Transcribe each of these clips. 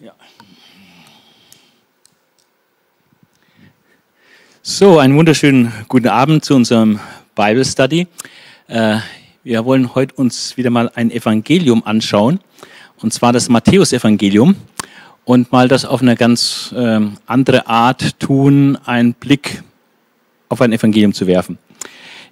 Ja. So, einen wunderschönen guten Abend zu unserem Bible Study. Äh, wir wollen heute uns wieder mal ein Evangelium anschauen, und zwar das Matthäusevangelium, und mal das auf eine ganz ähm, andere Art tun, einen Blick auf ein Evangelium zu werfen.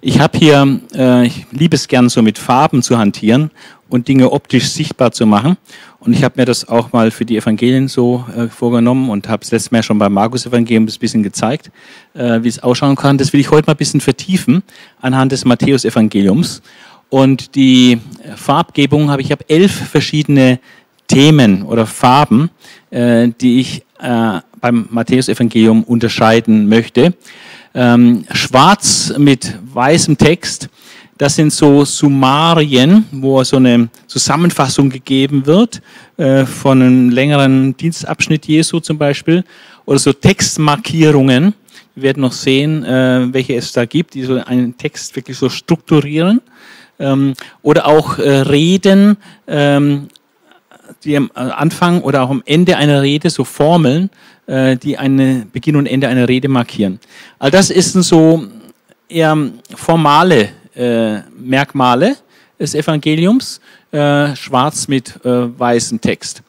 Ich habe hier, äh, ich liebe es gern so mit Farben zu hantieren und Dinge optisch sichtbar zu machen. Und ich habe mir das auch mal für die Evangelien so äh, vorgenommen und habe es letztes Mal schon beim Markus-Evangelium ein bisschen gezeigt, äh, wie es ausschauen kann. Das will ich heute mal ein bisschen vertiefen anhand des Matthäus-Evangeliums. Und die Farbgebung habe ich habe elf verschiedene Themen oder Farben, äh, die ich äh, beim Matthäus-Evangelium unterscheiden möchte. Ähm, schwarz mit weißem Text das sind so Summarien, wo so eine Zusammenfassung gegeben wird äh, von einem längeren Dienstabschnitt Jesu zum Beispiel. Oder so Textmarkierungen. Wir werden noch sehen, äh, welche es da gibt, die so einen Text wirklich so strukturieren. Ähm, oder auch äh, Reden, ähm, die am Anfang oder auch am Ende einer Rede, so Formeln, äh, die einen Beginn und Ende einer Rede markieren. All das ist so eher formale äh, Merkmale des Evangeliums, äh, schwarz mit äh, weißem Text.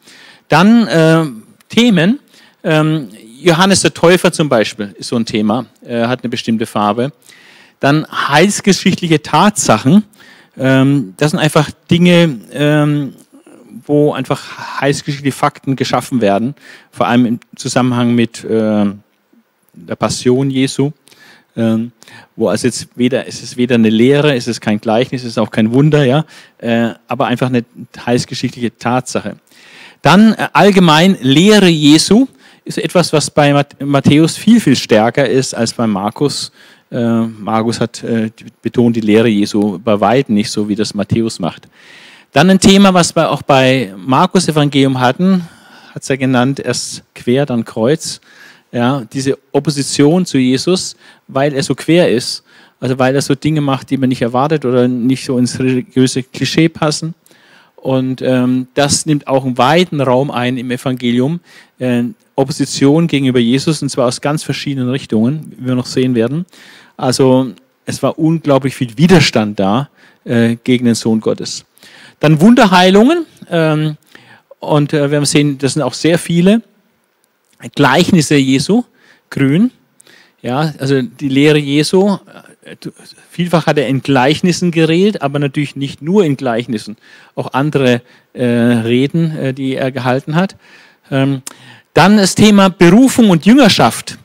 Dann äh, Themen, ähm, Johannes der Täufer zum Beispiel ist so ein Thema, äh, hat eine bestimmte Farbe. Dann heilsgeschichtliche Tatsachen, ähm, das sind einfach Dinge, ähm, wo einfach heilsgeschichtliche Fakten geschaffen werden, vor allem im Zusammenhang mit äh, der Passion Jesu. Ähm, wo also jetzt weder, es ist weder eine Lehre, es ist kein Gleichnis, es ist auch kein Wunder, ja, äh, aber einfach eine heilsgeschichtliche Tatsache. Dann äh, allgemein Lehre Jesu ist etwas, was bei Matthäus viel, viel stärker ist als bei Markus. Äh, Markus hat äh, betont die Lehre Jesu bei weitem nicht so, wie das Matthäus macht. Dann ein Thema, was wir auch bei Markus Evangelium hatten, hat es ja genannt, erst quer, dann Kreuz ja, diese Opposition zu Jesus, weil er so quer ist, also weil er so Dinge macht, die man nicht erwartet oder nicht so ins religiöse Klischee passen. Und ähm, das nimmt auch einen weiten Raum ein im Evangelium. Äh, Opposition gegenüber Jesus, und zwar aus ganz verschiedenen Richtungen, wie wir noch sehen werden. Also es war unglaublich viel Widerstand da äh, gegen den Sohn Gottes. Dann Wunderheilungen. Ähm, und äh, wir haben sehen, das sind auch sehr viele. Gleichnisse Jesu, grün. Ja, also die Lehre Jesu, äh, vielfach hat er in Gleichnissen geredet, aber natürlich nicht nur in Gleichnissen, auch andere äh, Reden, äh, die er gehalten hat. Ähm, dann das Thema Berufung und Jüngerschaft.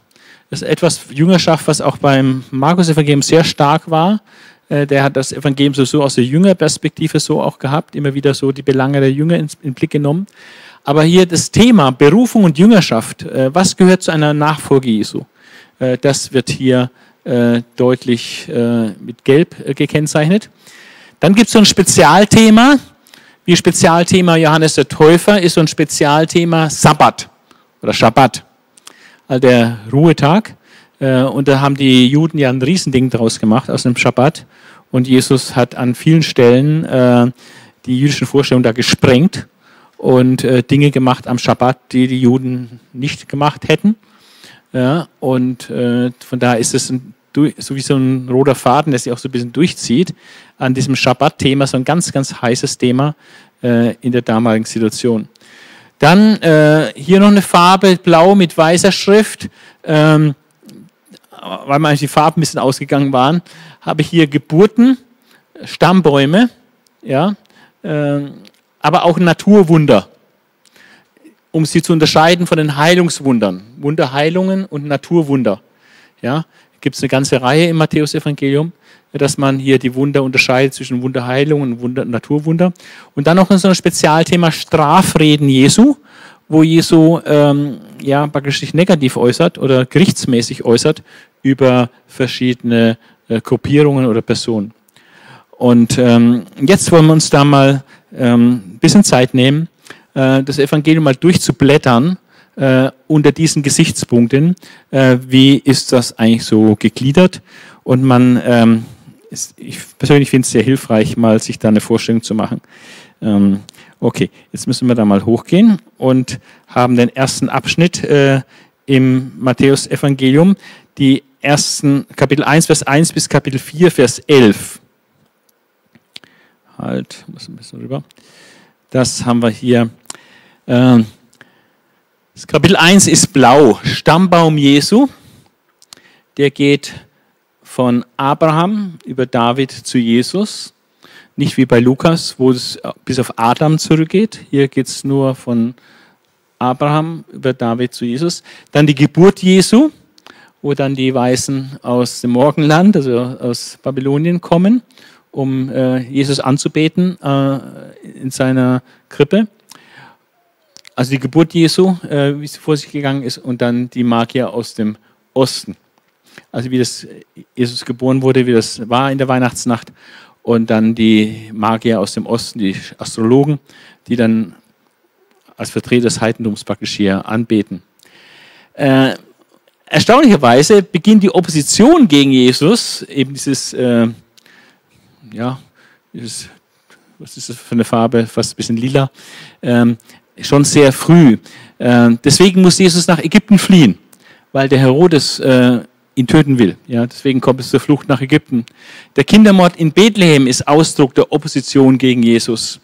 Das ist etwas Jüngerschaft, was auch beim Markus-Evangelium sehr stark war. Äh, der hat das Evangelium so, so aus der Jüngerperspektive so auch gehabt, immer wieder so die Belange der Jünger in, in Blick genommen. Aber hier das Thema Berufung und Jüngerschaft, äh, was gehört zu einer Nachfolge Jesu? Äh, das wird hier deutlich mit Gelb gekennzeichnet. Dann gibt es so ein Spezialthema, wie Spezialthema Johannes der Täufer ist so ein Spezialthema Sabbat oder Schabbat, also der Ruhetag. Und da haben die Juden ja ein Riesending draus gemacht aus dem Schabbat. Und Jesus hat an vielen Stellen die jüdischen Vorstellungen da gesprengt und äh, Dinge gemacht am Schabbat, die die Juden nicht gemacht hätten. Und äh, von daher ist es ein, so wie so ein roter Faden, der sich auch so ein bisschen durchzieht, an diesem Schabbat-Thema, so ein ganz, ganz heißes Thema äh, in der damaligen Situation. Dann äh, hier noch eine Farbe, blau mit weißer Schrift. Ähm, weil mir die Farben ein bisschen ausgegangen waren, habe ich hier Geburten, Stammbäume, ja, ähm, aber auch Naturwunder, um sie zu unterscheiden von den Heilungswundern. Wunderheilungen und Naturwunder. Ja, gibt es eine ganze Reihe im Matthäusevangelium, dass man hier die Wunder unterscheidet zwischen Wunderheilungen und Wunder, Naturwunder. Und dann noch so ein Spezialthema Strafreden Jesu, wo Jesu ähm, ja, praktisch sich negativ äußert oder gerichtsmäßig äußert über verschiedene äh, Gruppierungen oder Personen. Und ähm, jetzt wollen wir uns da mal ähm, ein bisschen Zeit nehmen, äh, das Evangelium mal durchzublättern äh, unter diesen Gesichtspunkten. Äh, wie ist das eigentlich so gegliedert? Und man, ähm, ist, ich persönlich finde es sehr hilfreich, mal sich da eine Vorstellung zu machen. Ähm, Okay, jetzt müssen wir da mal hochgehen und haben den ersten Abschnitt äh, im Matthäus-Evangelium, die ersten Kapitel 1, Vers 1 bis Kapitel 4, Vers 11. Halt, muss ein bisschen rüber. Das haben wir hier. Äh, das Kapitel 1 ist blau, Stammbaum Jesu. Der geht von Abraham über David zu Jesus. Nicht wie bei Lukas, wo es bis auf Adam zurückgeht. Hier geht es nur von Abraham über David zu Jesus. Dann die Geburt Jesu, wo dann die Weißen aus dem Morgenland, also aus Babylonien kommen, um äh, Jesus anzubeten äh, in seiner Krippe. Also die Geburt Jesu, äh, wie sie vor sich gegangen ist, und dann die Magier aus dem Osten. Also wie das Jesus geboren wurde, wie das war in der Weihnachtsnacht und dann die Magier aus dem Osten, die Astrologen, die dann als Vertreter des Heidentums praktisch hier anbeten. Äh, erstaunlicherweise beginnt die Opposition gegen Jesus, eben dieses, äh, ja, dieses, was ist das für eine Farbe, fast ein bisschen lila, ähm, schon sehr früh. Äh, deswegen muss Jesus nach Ägypten fliehen, weil der Herodes äh, ihn töten will. Ja, deswegen kommt es zur Flucht nach Ägypten. Der Kindermord in Bethlehem ist Ausdruck der Opposition gegen Jesus.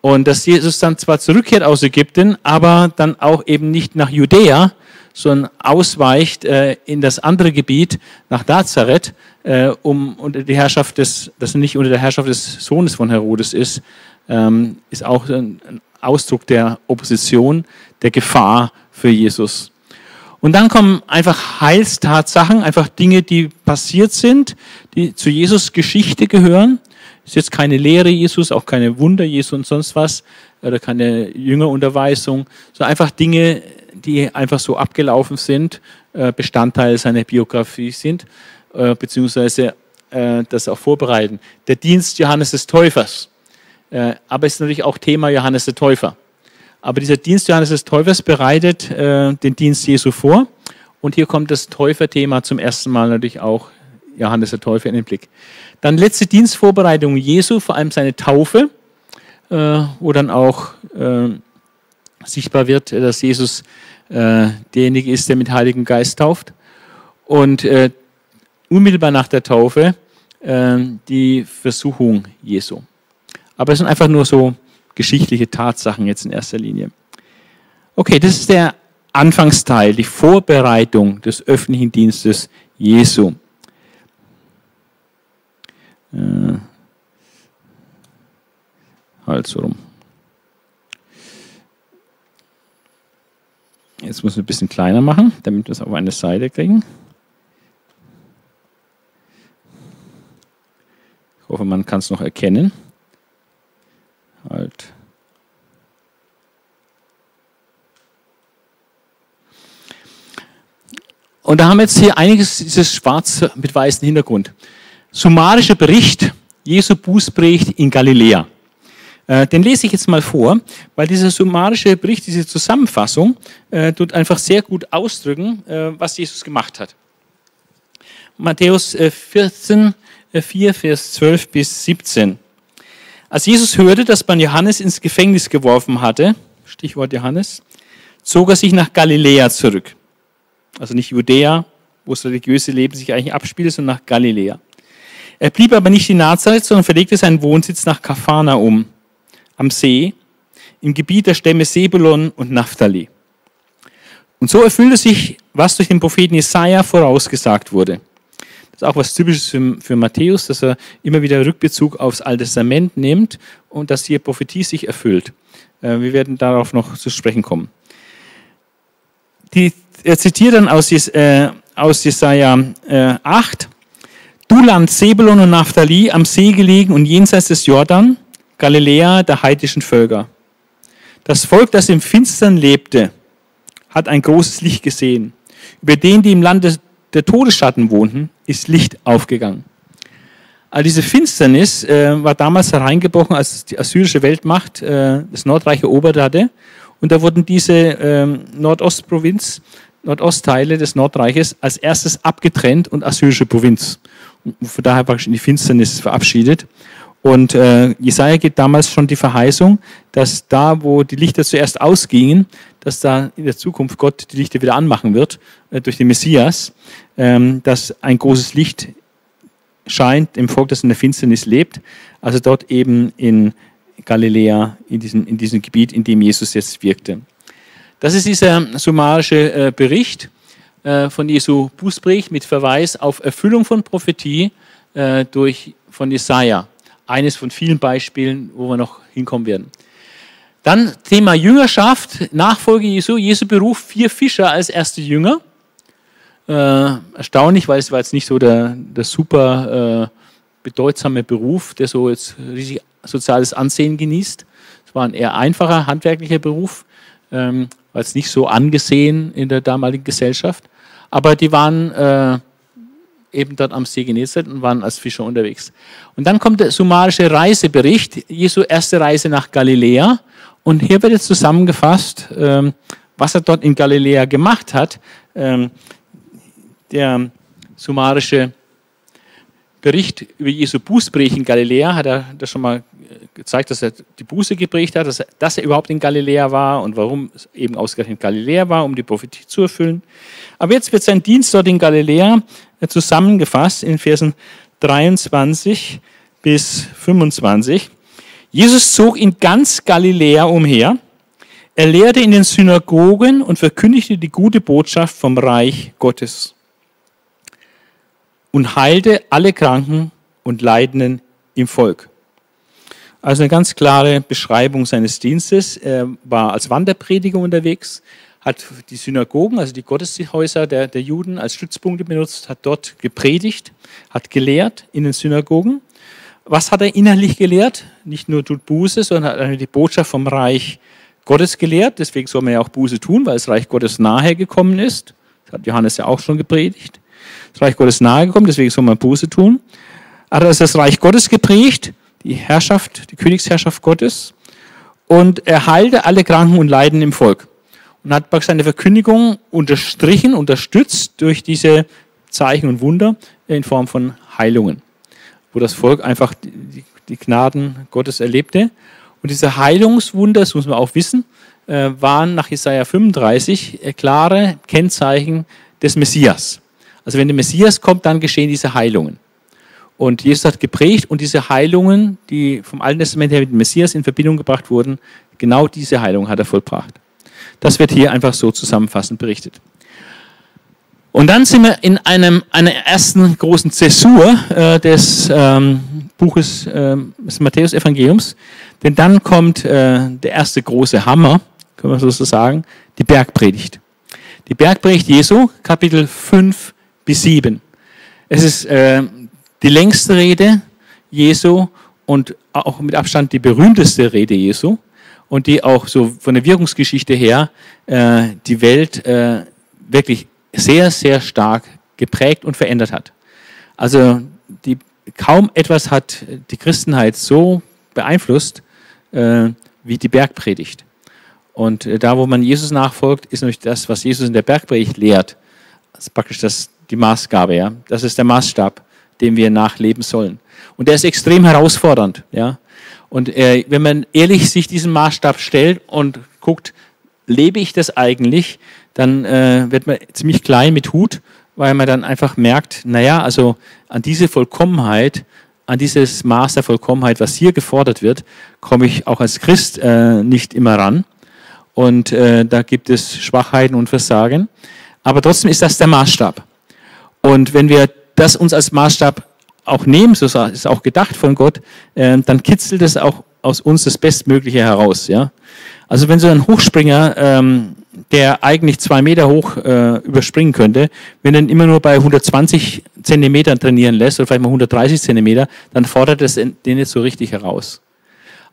Und dass Jesus dann zwar zurückkehrt aus Ägypten, aber dann auch eben nicht nach Judäa, sondern ausweicht äh, in das andere Gebiet nach Nazareth, äh, um unter die Herrschaft des, dass er nicht unter der Herrschaft des Sohnes von Herodes ist, ähm, ist auch ein Ausdruck der Opposition, der Gefahr für Jesus. Und dann kommen einfach Heilstatsachen, einfach Dinge, die passiert sind, die zu Jesus Geschichte gehören. Ist jetzt keine Lehre Jesus, auch keine Wunder Jesu und sonst was, oder keine Jüngerunterweisung, sondern einfach Dinge, die einfach so abgelaufen sind, äh, Bestandteil seiner Biografie sind, äh, beziehungsweise äh, das auch vorbereiten. Der Dienst Johannes des Täufers. Aber es ist natürlich auch Thema Johannes der Täufer. Aber dieser Dienst Johannes des Täufers bereitet den Dienst Jesu vor. Und hier kommt das Täuferthema zum ersten Mal natürlich auch Johannes der Täufer in den Blick. Dann letzte Dienstvorbereitung Jesu, vor allem seine Taufe, wo dann auch sichtbar wird, dass Jesus äh, derjenige ist, der mit Heiligen Geist tauft. Und äh, unmittelbar nach der Taufe äh, die Versuchung Jesu. Aber es sind einfach nur so geschichtliche Tatsachen jetzt in erster Linie. Okay, das ist der Anfangsteil, die Vorbereitung des öffentlichen Dienstes Jesu. Äh, halt so rum. Jetzt muss ich ein bisschen kleiner machen, damit wir es auf eine Seite kriegen. Ich hoffe, man kann es noch erkennen halt. Und da haben wir jetzt hier einiges, dieses schwarz mit weißem Hintergrund. Summarischer Bericht Jesu Bußbericht in Galiläa. Äh, den lese ich jetzt mal vor, weil dieser summarische Bericht, diese Zusammenfassung, äh, tut einfach sehr gut ausdrücken, äh, was Jesus gemacht hat. Matthäus 14, 4, Vers 12 bis 17. Als Jesus hörte, dass man Johannes ins Gefängnis geworfen hatte, Stichwort Johannes, zog er sich nach Galiläa zurück. Also nicht Judäa, wo das religiöse Leben sich eigentlich abspielt, sondern nach Galiläa. Er blieb aber nicht in Nazareth, sondern verlegte seinen Wohnsitz nach Kafana um, am See, im Gebiet der Stämme Sebulon und Naphtali. Und so erfüllte sich, was durch den Propheten Jesaja vorausgesagt wurde ist auch was Typisches für, für Matthäus, dass er immer wieder Rückbezug aufs Alte Testament nimmt und dass hier Prophetie sich erfüllt. Äh, wir werden darauf noch zu sprechen kommen. Die, er zitiert dann aus, äh, aus Jesaja äh, 8. Du Land Sebulon und Naphtali, am See gelegen und jenseits des Jordan, Galiläa der heidischen Völker. Das Volk, das im Finstern lebte, hat ein großes Licht gesehen. Über den, die im Land der Todesschatten wohnten, ist Licht aufgegangen. All diese Finsternis äh, war damals hereingebrochen, als die assyrische Weltmacht äh, das Nordreich erobert hatte. Und da wurden diese äh, Nordostprovinz, Nordostteile des Nordreiches als erstes abgetrennt und assyrische Provinz. Und von daher praktisch in die Finsternis verabschiedet. Und äh, Jesaja gibt damals schon die Verheißung, dass da, wo die Lichter zuerst ausgingen, dass da in der Zukunft Gott die Lichter wieder anmachen wird äh, durch den Messias, ähm, dass ein großes Licht scheint im Volk, das in der Finsternis lebt. Also dort eben in Galiläa, in diesem, in diesem Gebiet, in dem Jesus jetzt wirkte. Das ist dieser summarische äh, Bericht äh, von Jesu Bußbericht mit Verweis auf Erfüllung von Prophetie äh, durch, von Jesaja eines von vielen Beispielen, wo wir noch hinkommen werden. Dann Thema Jüngerschaft, Nachfolge Jesu, Jesu Beruf, vier Fischer als erste Jünger. Äh, erstaunlich, weil es war jetzt nicht so der, der super äh, bedeutsame Beruf, der so jetzt riesig soziales Ansehen genießt. Es war ein eher einfacher handwerklicher Beruf, ähm, war jetzt nicht so angesehen in der damaligen Gesellschaft. Aber die waren äh, eben dort am See Genezareth und waren als Fischer unterwegs. Und dann kommt der summarische Reisebericht, Jesu erste Reise nach Galiläa. Und hier wird jetzt zusammengefasst, ähm, was er dort in Galiläa gemacht hat. Ähm, der summarische Bericht über Jesu Bußbericht in Galiläa hat er das schon mal äh, gezeigt, dass er die Buße geprägt hat, dass er, dass er überhaupt in Galiläa war und warum es eben ausgerechnet Galiläa war, um die Prophetie zu erfüllen. Aber jetzt wird sein Dienst dort in Galiläa zusammengefasst in Versen 23 bis 25. Jesus zog in ganz Galiläa umher. Er lehrte in den Synagogen und verkündigte die gute Botschaft vom Reich Gottes und heilte alle Kranken und Leidenden im Volk. Also eine ganz klare Beschreibung seines Dienstes. Er war als Wanderprediger unterwegs, hat die Synagogen, also die Gotteshäuser der, der Juden als Stützpunkte benutzt, hat dort gepredigt, hat gelehrt in den Synagogen. Was hat er innerlich gelehrt? Nicht nur tut Buße, sondern hat die Botschaft vom Reich Gottes gelehrt. Deswegen soll man ja auch Buße tun, weil das Reich Gottes nahe gekommen ist. Das hat Johannes ja auch schon gepredigt. Das Reich Gottes nahe gekommen, deswegen soll man Buße tun. Hat er das Reich Gottes geprägt, die Herrschaft, die Königsherrschaft Gottes. Und er heilte alle Kranken und Leiden im Volk und hat seine Verkündigung unterstrichen, unterstützt durch diese Zeichen und Wunder in Form von Heilungen, wo das Volk einfach die, Gnaden Gottes erlebte. Und diese Heilungswunder, das muss man auch wissen, äh, waren nach Jesaja 35 äh, klare Kennzeichen des Messias. Also wenn der Messias kommt, dann geschehen diese Heilungen. Und Jesus hat geprägt und diese Heilungen, die vom Alten Testament her mit dem Messias in Verbindung gebracht wurden, genau diese Heilung hat er vollbracht. Das wird hier einfach so zusammenfassend berichtet. Und dann sind wir in einem, einer ersten großen Zäsur äh, des ähm, Buches äh, des Matthäus-Evangeliums, denn dann kommt äh, der erste große Hammer, können wir so sagen, die Bergpredigt. Die Bergpredigt Jesu, Kapitel 5 bis 7. Es ist äh, die längste Rede Jesu und auch mit Abstand die berühmteste Rede Jesu und die auch so von der Wirkungsgeschichte her äh, die Welt äh, wirklich sehr, sehr stark geprägt und verändert hat. Also die, kaum etwas hat die Christenheit so beeinflusst äh, wie die Bergpredigt. Und äh, da, wo man Jesus nachfolgt, ist nämlich das, was Jesus in der Bergpredigt lehrt, praktisch das, die Maßgabe. Ja? Das ist der Maßstab, dem wir nachleben sollen. Und der ist extrem herausfordernd. Ja? Und äh, wenn man ehrlich sich diesen Maßstab stellt und guckt, lebe ich das eigentlich, dann äh, wird man ziemlich klein mit Hut, weil man dann einfach merkt, naja, also an diese Vollkommenheit, an dieses Maß der Vollkommenheit, was hier gefordert wird, komme ich auch als Christ äh, nicht immer ran. Und äh, da gibt es Schwachheiten und Versagen. Aber trotzdem ist das der Maßstab. Und wenn wir das uns als Maßstab auch nehmen, so ist auch gedacht von Gott, äh, dann kitzelt es auch aus uns das Bestmögliche heraus. Ja? Also wenn so ein Hochspringer, ähm, der eigentlich zwei Meter hoch äh, überspringen könnte, wenn er ihn immer nur bei 120 Zentimetern trainieren lässt oder vielleicht mal 130 Zentimeter, dann fordert es den nicht so richtig heraus.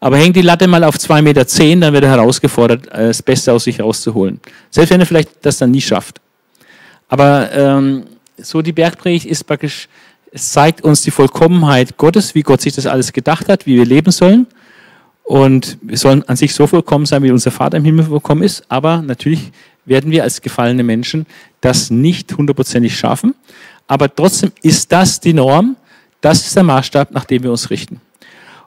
Aber hängt die Latte mal auf 2,10 Meter, zehn, dann wird er herausgefordert, äh, das Beste aus sich rauszuholen. Selbst wenn er vielleicht das dann nie schafft. Aber ähm, so die Bergpredigt ist praktisch es zeigt uns die Vollkommenheit Gottes, wie Gott sich das alles gedacht hat, wie wir leben sollen. Und wir sollen an sich so vollkommen sein, wie unser Vater im Himmel vollkommen ist. Aber natürlich werden wir als gefallene Menschen das nicht hundertprozentig schaffen. Aber trotzdem ist das die Norm. Das ist der Maßstab, nach dem wir uns richten.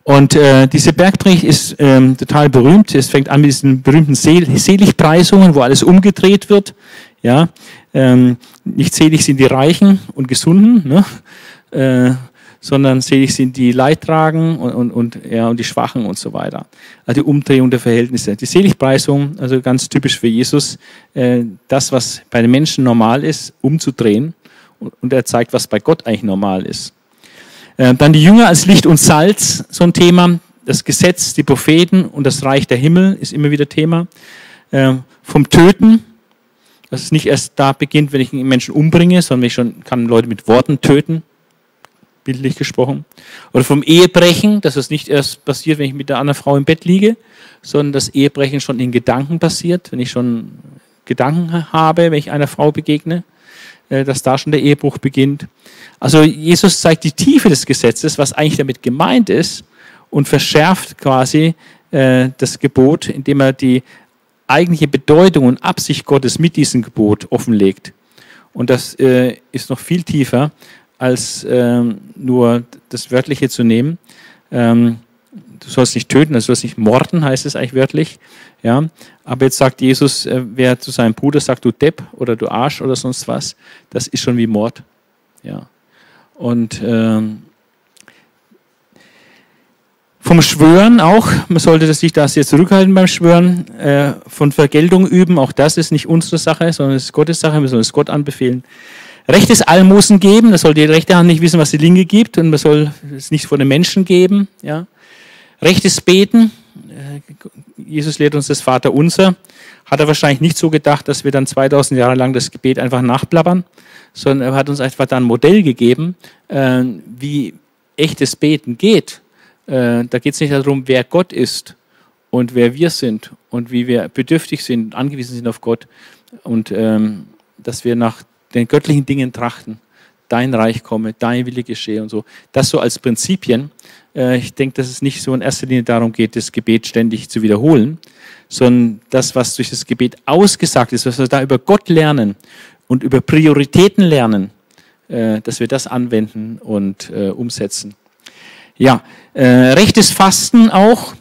Und äh, diese Bergpredigt ist ähm, total berühmt. Es fängt an mit diesen berühmten Sel Seligpreisungen, wo alles umgedreht wird. Ja, ähm, nicht selig sind die Reichen und Gesunden, ne? äh, sondern selig sind die Leidtragen und, und, und, ja, und die Schwachen und so weiter. Also die Umdrehung der Verhältnisse. Die Seligpreisung, also ganz typisch für Jesus, äh, das, was bei den Menschen normal ist, umzudrehen. Und, und er zeigt, was bei Gott eigentlich normal ist. Äh, dann die Jünger als Licht und Salz, so ein Thema. Das Gesetz, die Propheten und das Reich der Himmel ist immer wieder Thema. Äh, vom Töten, dass es nicht erst da beginnt, wenn ich einen Menschen umbringe, sondern ich schon kann Leute mit Worten töten, bildlich gesprochen. Oder vom Ehebrechen, dass es nicht erst passiert, wenn ich mit der anderen Frau im Bett liege, sondern das Ehebrechen schon in Gedanken passiert, wenn ich schon Gedanken habe, wenn ich einer Frau begegne, äh, dass da schon der Ehebruch beginnt. Also Jesus zeigt die Tiefe des Gesetzes, was eigentlich damit gemeint ist, und verschärft quasi äh, das Gebot, indem er die eigentliche Bedeutung und Absicht Gottes mit diesem Gebot offenlegt. Und das äh, ist noch viel tiefer, als ähm, nur das Wörtliche zu nehmen. Ähm, du sollst nicht töten, also du sollst nicht morden, heißt es eigentlich wörtlich. Ja? Aber jetzt sagt Jesus, äh, wer zu seinem Bruder sagt, du Depp oder du Arsch oder sonst was, das ist schon wie Mord. Ja. Und ähm, vom Schwören auch, man sollte sich das jetzt zurückhalten beim Schwören, äh, von Vergeltung üben, auch das ist nicht unsere Sache, sondern es ist Gottes Sache, wir sollen es Gott anbefehlen. Rechtes Almosen geben, da soll die rechte Hand nicht wissen, was die linke gibt. Und man soll es nicht vor den Menschen geben. Ja. Rechtes Beten, äh, Jesus lehrt uns das Vater unser, hat er wahrscheinlich nicht so gedacht, dass wir dann 2000 Jahre lang das Gebet einfach nachplappern, sondern er hat uns einfach da ein Modell gegeben, äh, wie echtes Beten geht äh, da geht es nicht darum, wer Gott ist und wer wir sind und wie wir bedürftig sind, angewiesen sind auf Gott und ähm, dass wir nach den göttlichen Dingen trachten. Dein Reich komme, dein Wille geschehe und so. Das so als Prinzipien. Äh, ich denke, dass es nicht so in erster Linie darum geht, das Gebet ständig zu wiederholen, sondern das, was durch das Gebet ausgesagt ist, was wir da über Gott lernen und über Prioritäten lernen, äh, dass wir das anwenden und äh, umsetzen. Ja, äh, rechtes Fasten auch,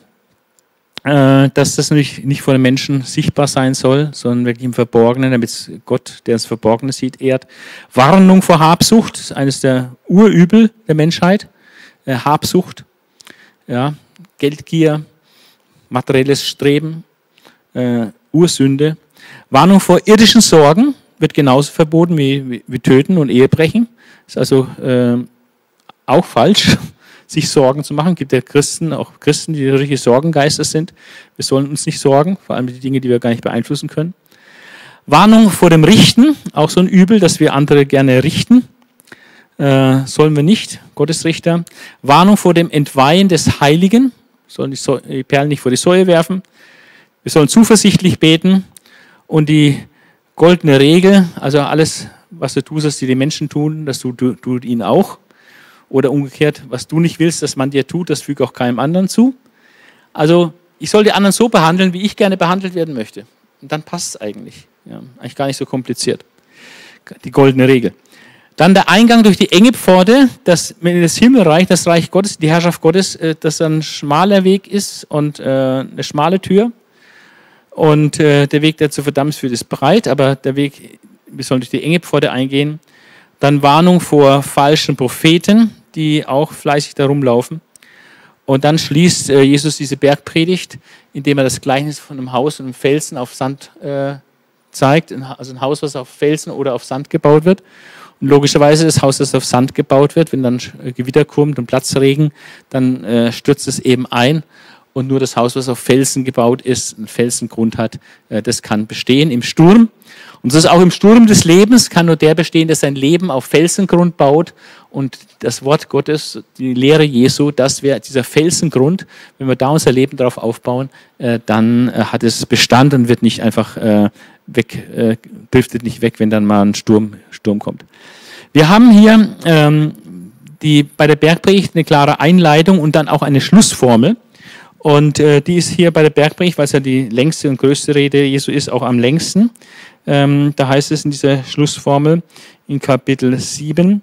äh, dass das natürlich nicht vor den Menschen sichtbar sein soll, sondern wirklich im Verborgenen, damit Gott, der das Verborgene sieht, ehrt. Warnung vor Habsucht, eines der Urübel der Menschheit. Äh, Habsucht, ja, Geldgier, materielles Streben, äh, Ursünde. Warnung vor irdischen Sorgen wird genauso verboten wie, wie, wie Töten und Ehebrechen. Ist also äh, auch falsch sich Sorgen zu machen. Es gibt ja Christen, auch Christen, die richtige Sorgengeister sind. Wir sollen uns nicht sorgen, vor allem die Dinge, die wir gar nicht beeinflussen können. Warnung vor dem Richten, auch so ein Übel, dass wir andere gerne richten. Äh, sollen wir nicht, Gottes Richter. Warnung vor dem Entweihen des Heiligen, sollen die, so die Perlen nicht vor die Säue werfen. Wir sollen zuversichtlich beten und die goldene Regel, also alles, was du tust, was die Menschen tun, das tut, tut ihnen auch. Oder umgekehrt, was du nicht willst, dass man dir tut, das füge auch keinem anderen zu. Also ich soll die anderen so behandeln, wie ich gerne behandelt werden möchte. Und dann passt es eigentlich. Ja, eigentlich gar nicht so kompliziert. Die goldene Regel. Dann der Eingang durch die enge Pforte, das, das Himmelreich, das Reich Gottes, die Herrschaft Gottes, äh, das ein schmaler Weg ist und äh, eine schmale Tür. Und äh, der Weg, der zu verdammt führt, ist breit, aber der Weg, wir sollen durch die enge Pforte eingehen. Dann Warnung vor falschen Propheten, die auch fleißig da rumlaufen. Und dann schließt äh, Jesus diese Bergpredigt, indem er das Gleichnis von einem Haus und einem Felsen auf Sand äh, zeigt. Also ein Haus, was auf Felsen oder auf Sand gebaut wird. Und logischerweise das Haus, das auf Sand gebaut wird, wenn dann Gewitter kommt und Platzregen, dann äh, stürzt es eben ein. Und nur das Haus, was auf Felsen gebaut ist, einen Felsengrund hat, äh, das kann bestehen im Sturm. Und das ist auch im Sturm des Lebens, kann nur der bestehen, der sein Leben auf Felsengrund baut. Und das Wort Gottes, die Lehre Jesu, das wäre dieser Felsengrund. Wenn wir da unser Leben darauf aufbauen, äh, dann äh, hat es Bestand und wird nicht einfach äh, weg, driftet nicht weg, wenn dann mal ein Sturm, Sturm kommt. Wir haben hier ähm, die, bei der Bergpredigt eine klare Einleitung und dann auch eine Schlussformel. Und äh, die ist hier bei der Bergpredigt, weil es ja die längste und größte Rede Jesu ist, auch am längsten. Ähm, da heißt es in dieser Schlussformel in Kapitel 7,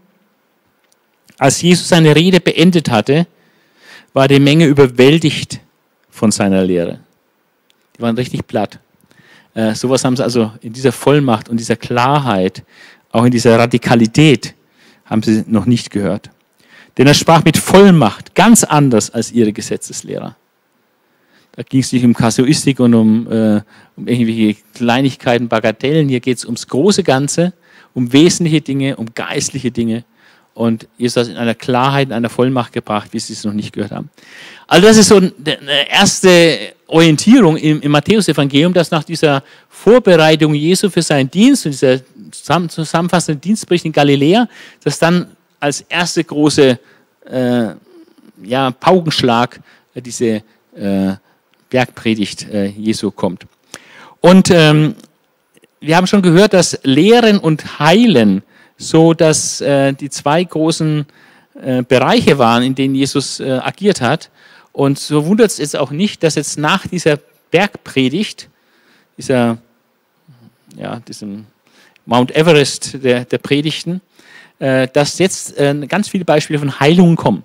als Jesus seine Rede beendet hatte, war die Menge überwältigt von seiner Lehre. Die waren richtig platt. Äh, sowas haben sie also in dieser Vollmacht und dieser Klarheit, auch in dieser Radikalität, haben sie noch nicht gehört. Denn er sprach mit Vollmacht, ganz anders als ihre Gesetzeslehrer. Da ging es nicht um Kasuistik und um, äh, um irgendwelche Kleinigkeiten, Bagatellen. Hier geht es ums große Ganze, um wesentliche Dinge, um geistliche Dinge. Und hat es in einer Klarheit, in einer Vollmacht gebracht, wie sie es noch nicht gehört haben. Also das ist so eine erste Orientierung im, im Matthäus-Evangelium, dass nach dieser Vorbereitung Jesu für seinen Dienst und dieser zusammenfassenden Dienstbericht in Galiläa, dass dann als erste große äh, ja, Paukenschlag äh, diese äh, Bergpredigt äh, Jesu kommt. Und ähm, wir haben schon gehört, dass Lehren und Heilen so, dass äh, die zwei großen äh, Bereiche waren, in denen Jesus äh, agiert hat. Und so wundert es jetzt auch nicht, dass jetzt nach dieser Bergpredigt, dieser, ja, diesem Mount Everest der, der Predigten, äh, dass jetzt äh, ganz viele Beispiele von Heilungen kommen.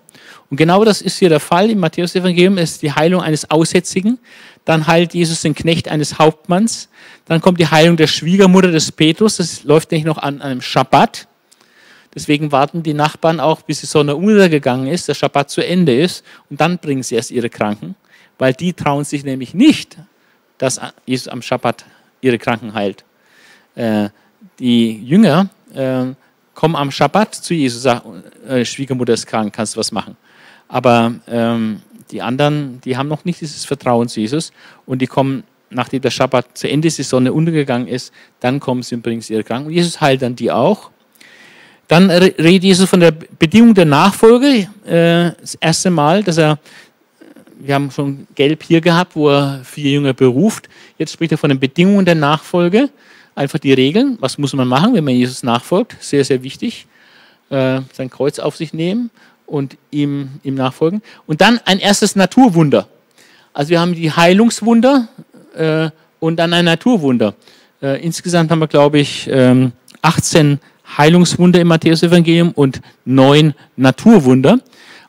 Und genau das ist hier der Fall im Matthäus-Evangelium, ist die Heilung eines Aussätzigen. Dann heilt Jesus den Knecht eines Hauptmanns. Dann kommt die Heilung der Schwiegermutter des Petrus. Das läuft nicht noch an einem Schabbat. Deswegen warten die Nachbarn auch, bis die Sonne untergegangen ist, der Schabbat zu Ende ist. Und dann bringen sie erst ihre Kranken. Weil die trauen sich nämlich nicht, dass Jesus am Schabbat ihre Kranken heilt. Äh, die Jünger äh, kommen am Schabbat zu Jesus, sagen, äh, Schwiegermutter ist krank, kannst du was machen. Aber ähm, die anderen, die haben noch nicht dieses Vertrauen zu Jesus und die kommen, nachdem der Schabbat zu Ende ist, die Sonne untergegangen ist, dann kommen sie und bringen sie ihre Kranken. Und Jesus heilt dann die auch. Dann redet Jesus von der Bedingung der Nachfolge, äh, das erste Mal, dass er, wir haben schon gelb hier gehabt, wo er vier Jünger beruft. Jetzt spricht er von den Bedingungen der Nachfolge, einfach die Regeln. Was muss man machen, wenn man Jesus nachfolgt? Sehr, sehr wichtig. Äh, sein Kreuz auf sich nehmen und ihm, ihm nachfolgen. Und dann ein erstes Naturwunder. Also wir haben die Heilungswunder äh, und dann ein Naturwunder. Äh, insgesamt haben wir, glaube ich, ähm, 18 Heilungswunder im Matthäus-Evangelium und neun Naturwunder.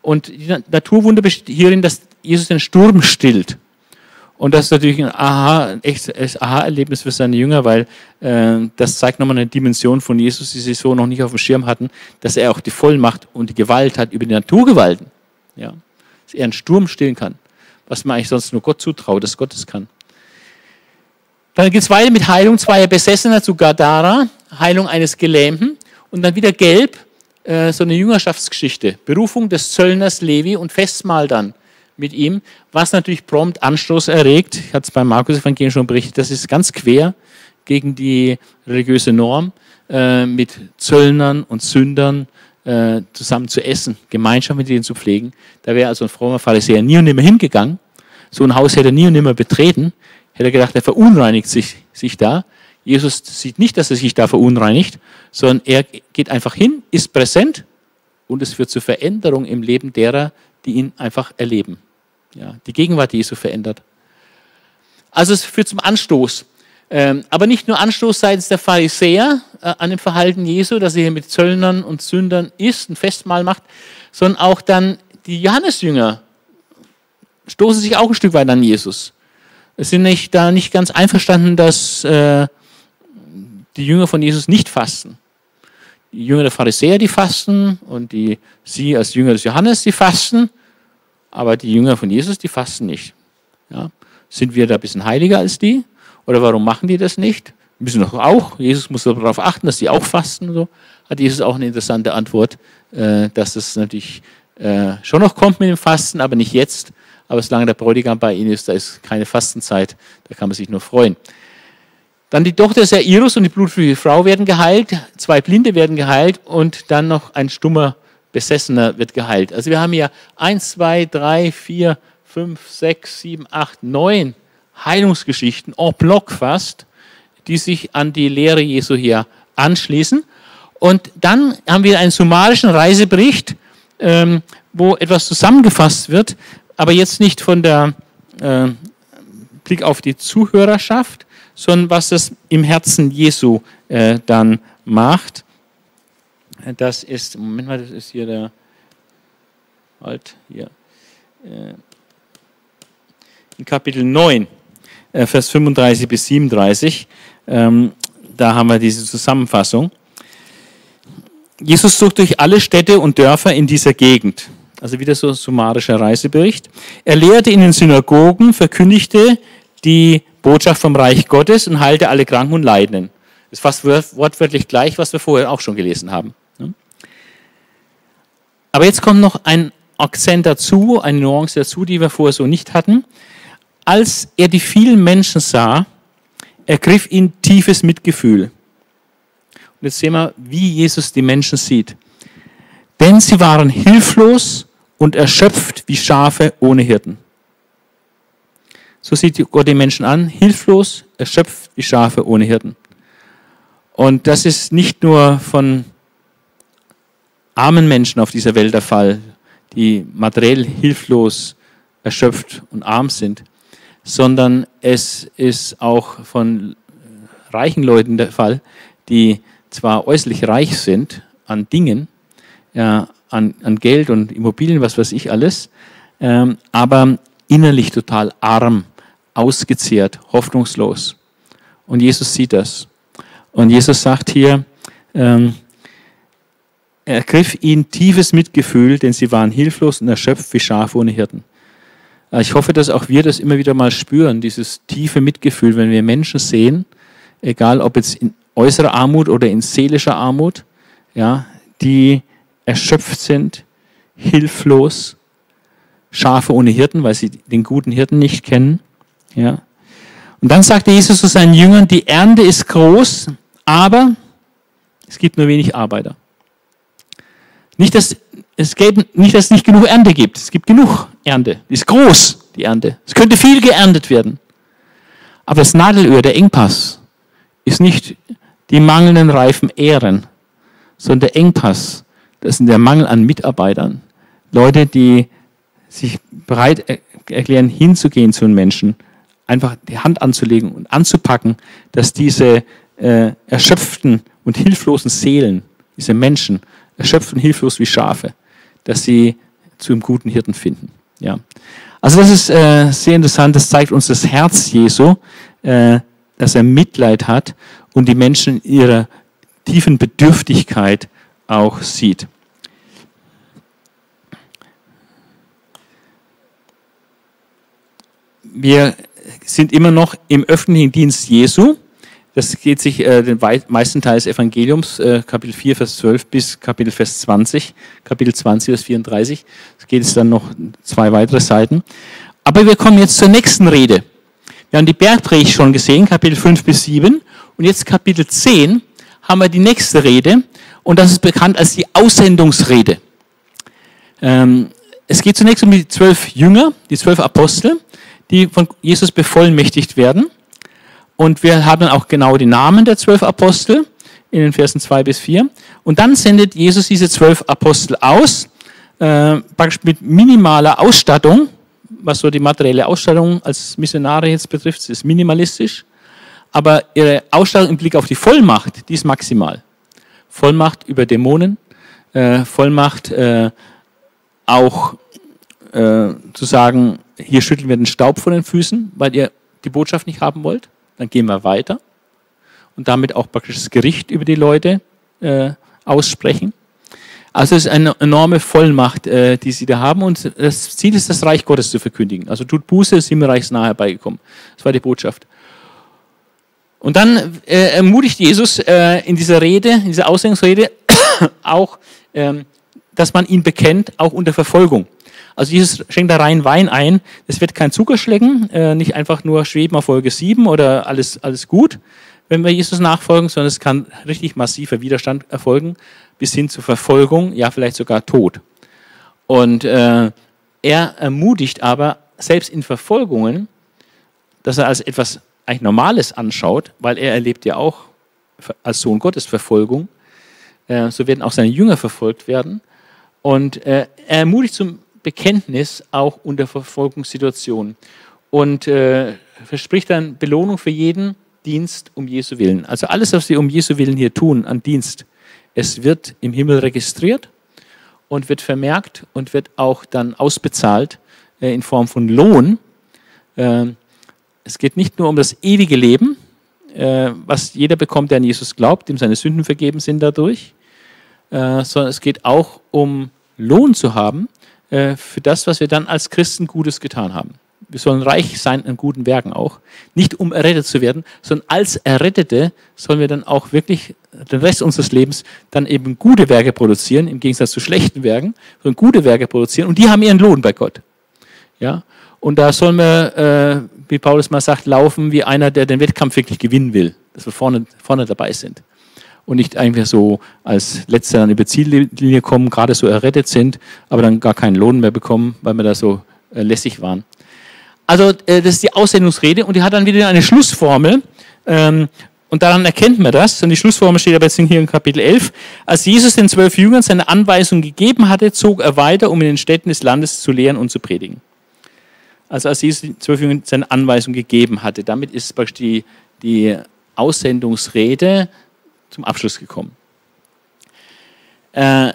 Und die Naturwunder besteht hierin, dass Jesus den Sturm stillt. Und das ist natürlich ein Aha, echtes Aha-Erlebnis für seine Jünger, weil äh, das zeigt nochmal eine Dimension von Jesus, die sie so noch nicht auf dem Schirm hatten, dass er auch die Vollmacht und die Gewalt hat über die Naturgewalten. Ja? Dass er einen Sturm stillen kann, was man eigentlich sonst nur Gott zutraut, dass Gott es kann. Dann geht es weiter mit Heilung zweier Besessener zu Gadara, Heilung eines Gelähmten und dann wieder gelb, äh, so eine Jüngerschaftsgeschichte. Berufung des Zöllners Levi und Festmahl dann mit ihm, was natürlich prompt Anstoß erregt. Ich hatte es beim Markus Evangelium schon berichtet, das ist ganz quer gegen die religiöse Norm, äh, mit Zöllnern und Sündern äh, zusammen zu essen, Gemeinschaft mit ihnen zu pflegen. Da wäre also ein frommer Pharisäer nie und nimmer hingegangen. So ein Haus hätte er nie und nimmer betreten. Hätte er gedacht, er verunreinigt sich, sich da. Jesus sieht nicht, dass er sich da verunreinigt, sondern er geht einfach hin, ist präsent und es führt zur Veränderung im Leben derer, die ihn einfach erleben. Ja, die Gegenwart Jesu verändert. Also es führt zum Anstoß. Ähm, aber nicht nur Anstoß seitens der Pharisäer äh, an dem Verhalten Jesu, dass er hier mit Zöllnern und Sündern isst, ein Festmahl macht, sondern auch dann die Johannesjünger stoßen sich auch ein Stück weit an Jesus. Es sind nicht, da nicht ganz einverstanden, dass äh, die Jünger von Jesus nicht fasten. Die Jünger der Pharisäer, die fasten und die, sie als Jünger des Johannes, die fasten, aber die Jünger von Jesus, die fasten nicht. Ja? Sind wir da ein bisschen heiliger als die? Oder warum machen die das nicht? Müssen doch auch. Jesus muss darauf achten, dass sie auch fasten. So. Hat Jesus auch eine interessante Antwort, äh, dass es natürlich äh, schon noch kommt mit dem Fasten, aber nicht jetzt. Aber solange der Bräutigam bei ihnen ist, da ist keine Fastenzeit, da kann man sich nur freuen. Dann die Tochter Sairus und die blutflüssige Frau werden geheilt, zwei Blinde werden geheilt und dann noch ein stummer Besessener wird geheilt. Also wir haben hier eins, zwei, drei, vier, fünf, sechs, sieben, acht, neun Heilungsgeschichten en bloc fast, die sich an die Lehre Jesu hier anschließen. Und dann haben wir einen summarischen Reisebericht, ähm, wo etwas zusammengefasst wird, aber jetzt nicht von der äh, Blick auf die Zuhörerschaft, sondern was das im Herzen Jesu äh, dann macht. Das ist, Moment mal, das ist hier der, halt, hier. in Kapitel 9, äh, Vers 35 bis 37. Ähm, da haben wir diese Zusammenfassung. Jesus zog durch alle Städte und Dörfer in dieser Gegend. Also wieder so ein summarischer Reisebericht. Er lehrte in den Synagogen, verkündigte die Botschaft vom Reich Gottes und heilte alle Kranken und Leidenden. Das ist fast wortwörtlich gleich, was wir vorher auch schon gelesen haben. Aber jetzt kommt noch ein Akzent dazu, eine Nuance dazu, die wir vorher so nicht hatten. Als er die vielen Menschen sah, ergriff ihn tiefes Mitgefühl. Und jetzt sehen wir, wie Jesus die Menschen sieht. Denn sie waren hilflos und erschöpft wie Schafe ohne Hirten. So sieht Gott die Menschen an, hilflos, erschöpft wie Schafe ohne Hirten. Und das ist nicht nur von armen Menschen auf dieser Welt der Fall, die materiell hilflos, erschöpft und arm sind, sondern es ist auch von reichen Leuten der Fall, die zwar äußerlich reich sind an Dingen, ja, an, an Geld und Immobilien, was weiß ich alles, ähm, aber innerlich total arm, ausgezehrt, hoffnungslos. Und Jesus sieht das. Und Jesus sagt hier, ähm, er ergriff ihn tiefes Mitgefühl, denn sie waren hilflos und erschöpft wie Schafe ohne Hirten. Äh, ich hoffe, dass auch wir das immer wieder mal spüren, dieses tiefe Mitgefühl, wenn wir Menschen sehen, egal ob jetzt in äußerer Armut oder in seelischer Armut, ja, die erschöpft sind, hilflos, Schafe ohne Hirten, weil sie den guten Hirten nicht kennen. Ja. Und dann sagte Jesus zu seinen Jüngern, die Ernte ist groß, aber es gibt nur wenig Arbeiter. Nicht, dass es, geht, nicht, dass es nicht genug Ernte gibt. Es gibt genug Ernte. Die ist groß, die Ernte. Es könnte viel geerntet werden. Aber das Nadelöhr, der Engpass, ist nicht die mangelnden reifen Ähren, sondern der Engpass, das ist der Mangel an Mitarbeitern. Leute, die sich bereit erklären, hinzugehen zu den Menschen, einfach die Hand anzulegen und anzupacken, dass diese äh, erschöpften und hilflosen Seelen, diese Menschen, erschöpft und hilflos wie Schafe, dass sie zu einem guten Hirten finden. Ja. Also das ist äh, sehr interessant, das zeigt uns das Herz Jesu, äh, dass er Mitleid hat und die Menschen in ihrer tiefen Bedürftigkeit auch sieht. Wir sind immer noch im öffentlichen Dienst Jesu. Das geht sich äh, den meisten Teil des Evangeliums, äh, Kapitel 4, Vers 12 bis Kapitel Vers 20, Kapitel 20, Vers 34. Es geht es dann noch zwei weitere Seiten. Aber wir kommen jetzt zur nächsten Rede. Wir haben die Bergpredigt schon gesehen, Kapitel 5 bis 7. Und jetzt Kapitel 10 haben wir die nächste Rede. Und das ist bekannt als die Aussendungsrede. Ähm, es geht zunächst um die zwölf Jünger, die zwölf Apostel, die von Jesus bevollmächtigt werden. Und wir haben dann auch genau die Namen der zwölf Apostel in den Versen zwei bis vier. Und dann sendet Jesus diese zwölf Apostel aus, äh, praktisch mit minimaler Ausstattung, was so die materielle Ausstattung als Missionare jetzt betrifft, ist minimalistisch. Aber ihre Ausstattung im Blick auf die Vollmacht, die ist maximal. Vollmacht über Dämonen, äh, Vollmacht äh, auch äh, zu sagen, hier schütteln wir den Staub von den Füßen, weil ihr die Botschaft nicht haben wollt dann gehen wir weiter und damit auch praktisch das Gericht über die Leute äh, aussprechen. Also es ist eine enorme Vollmacht, äh, die sie da haben und das Ziel ist, das Reich Gottes zu verkündigen. Also tut Buße, ist Himmelreichs nahe herbeigekommen. Das war die Botschaft. Und dann äh, ermutigt Jesus äh, in dieser Rede, in dieser Aussendungsrede auch, ähm, dass man ihn bekennt, auch unter Verfolgung. Also Jesus schenkt da rein Wein ein. Es wird kein Zuckerschlecken, äh, nicht einfach nur schweben auf Folge 7 oder alles, alles gut, wenn wir Jesus nachfolgen, sondern es kann richtig massiver Widerstand erfolgen, bis hin zur Verfolgung, ja vielleicht sogar Tod. Und äh, er ermutigt aber selbst in Verfolgungen, dass er als etwas eigentlich Normales anschaut, weil er erlebt ja auch als Sohn Gottes Verfolgung. Äh, so werden auch seine Jünger verfolgt werden. Und äh, er ermutigt zum Bekenntnis auch unter Verfolgungssituationen und äh, verspricht dann Belohnung für jeden Dienst um Jesu Willen. Also alles, was wir um Jesu Willen hier tun an Dienst, es wird im Himmel registriert und wird vermerkt und wird auch dann ausbezahlt äh, in Form von Lohn. Äh, es geht nicht nur um das ewige Leben, äh, was jeder bekommt, der an Jesus glaubt, dem seine Sünden vergeben sind dadurch, äh, sondern es geht auch um Lohn zu haben für das, was wir dann als Christen Gutes getan haben. Wir sollen reich sein an guten Werken auch. Nicht um errettet zu werden, sondern als Errettete sollen wir dann auch wirklich den Rest unseres Lebens dann eben gute Werke produzieren, im Gegensatz zu schlechten Werken, sondern gute Werke produzieren und die haben ihren Lohn bei Gott. Ja? Und da sollen wir, äh, wie Paulus mal sagt, laufen wie einer, der den Wettkampf wirklich gewinnen will, dass wir vorne, vorne dabei sind und nicht einfach so als Letzter an die Ziellinie kommen, gerade so errettet sind, aber dann gar keinen Lohn mehr bekommen, weil wir da so äh, lässig waren. Also äh, das ist die Aussendungsrede und die hat dann wieder eine Schlussformel. Ähm, und daran erkennt man das. Und die Schlussformel steht aber jetzt hier in Kapitel 11. Als Jesus den zwölf Jüngern seine Anweisung gegeben hatte, zog er weiter, um in den Städten des Landes zu lehren und zu predigen. Also als Jesus den zwölf Jüngern seine Anweisung gegeben hatte. Damit ist praktisch die, die Aussendungsrede zum Abschluss gekommen. Äh,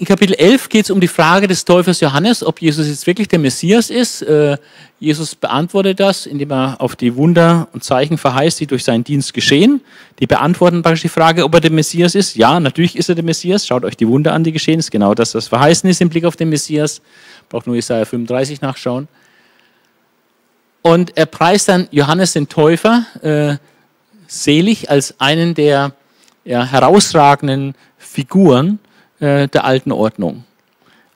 in Kapitel 11 geht es um die Frage des Täufers Johannes, ob Jesus jetzt wirklich der Messias ist. Äh, Jesus beantwortet das, indem er auf die Wunder und Zeichen verheißt, die durch seinen Dienst geschehen. Die beantworten praktisch die Frage, ob er der Messias ist. Ja, natürlich ist er der Messias. Schaut euch die Wunder an, die geschehen. Ist genau das, was verheißen ist im Blick auf den Messias. Braucht nur Isaiah 35 nachschauen. Und er preist dann Johannes den Täufer äh, selig als einen der ja, herausragenden Figuren äh, der alten Ordnung.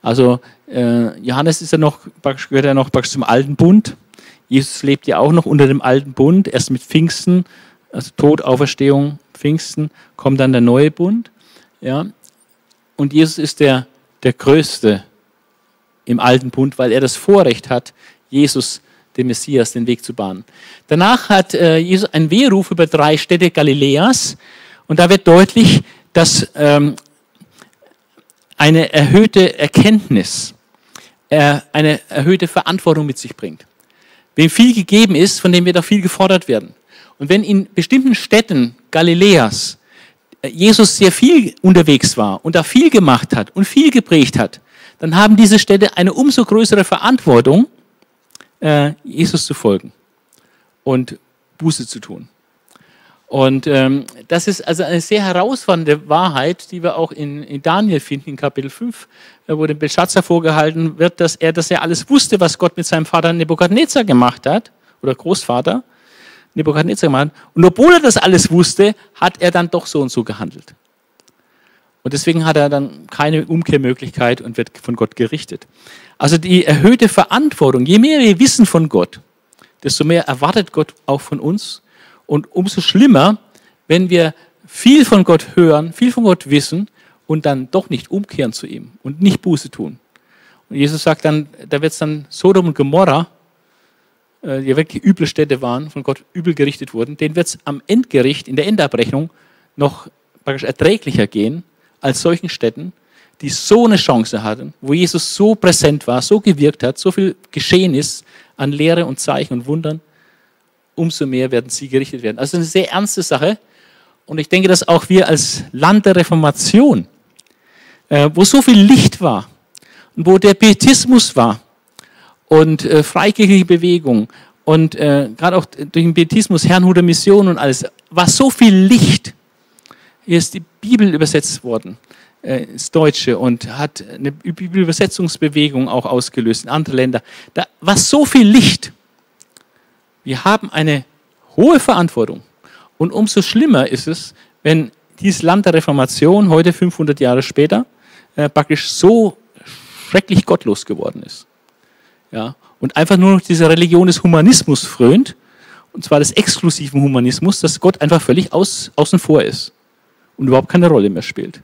Also äh, Johannes ist ja noch, gehört ja noch zum alten Bund. Jesus lebt ja auch noch unter dem alten Bund. Erst mit Pfingsten, also Tod, Auferstehung, Pfingsten, kommt dann der neue Bund. Ja. Und Jesus ist der, der Größte im alten Bund, weil er das Vorrecht hat, Jesus, den Messias, den Weg zu bahnen. Danach hat äh, Jesus einen Wehruf über drei Städte Galiläas und da wird deutlich, dass ähm, eine erhöhte Erkenntnis, äh, eine erhöhte Verantwortung mit sich bringt. Wem viel gegeben ist, von dem wird auch viel gefordert werden. Und wenn in bestimmten Städten Galiläas äh, Jesus sehr viel unterwegs war und da viel gemacht hat und viel geprägt hat, dann haben diese Städte eine umso größere Verantwortung, äh, Jesus zu folgen und Buße zu tun. Und ähm, das ist also eine sehr herausfordernde Wahrheit, die wir auch in, in Daniel finden, in Kapitel 5, äh, wo dem Belshazzar vorgehalten wird, dass er das ja alles wusste, was Gott mit seinem Vater Nebukadnezar gemacht hat, oder Großvater Nebukadnezar gemacht hat. Und obwohl er das alles wusste, hat er dann doch so und so gehandelt. Und deswegen hat er dann keine Umkehrmöglichkeit und wird von Gott gerichtet. Also die erhöhte Verantwortung, je mehr wir wissen von Gott, desto mehr erwartet Gott auch von uns und umso schlimmer, wenn wir viel von Gott hören, viel von Gott wissen und dann doch nicht umkehren zu ihm und nicht Buße tun. Und Jesus sagt dann, da wird es dann Sodom und Gomorra, äh, die wirklich üble Städte waren, von Gott übel gerichtet wurden, denen wird es am Endgericht, in der Endabrechnung, noch praktisch erträglicher gehen als solchen Städten, die so eine Chance hatten, wo Jesus so präsent war, so gewirkt hat, so viel geschehen ist an Lehre und Zeichen und Wundern umso mehr werden sie gerichtet werden. Also eine sehr ernste Sache. Und ich denke, dass auch wir als Land der Reformation, äh, wo so viel Licht war und wo der Pietismus war und äh, freikirchliche Bewegung und äh, gerade auch durch den Pietismus, Herrnhuter Mission und alles, war so viel Licht. Hier ist die Bibel übersetzt worden äh, ins Deutsche und hat eine Bibelübersetzungsbewegung auch ausgelöst in andere Länder. Da war so viel Licht. Wir haben eine hohe Verantwortung. Und umso schlimmer ist es, wenn dieses Land der Reformation heute 500 Jahre später äh, praktisch so schrecklich gottlos geworden ist. Ja, und einfach nur noch diese Religion des Humanismus frönt, und zwar des exklusiven Humanismus, dass Gott einfach völlig aus, außen vor ist und überhaupt keine Rolle mehr spielt.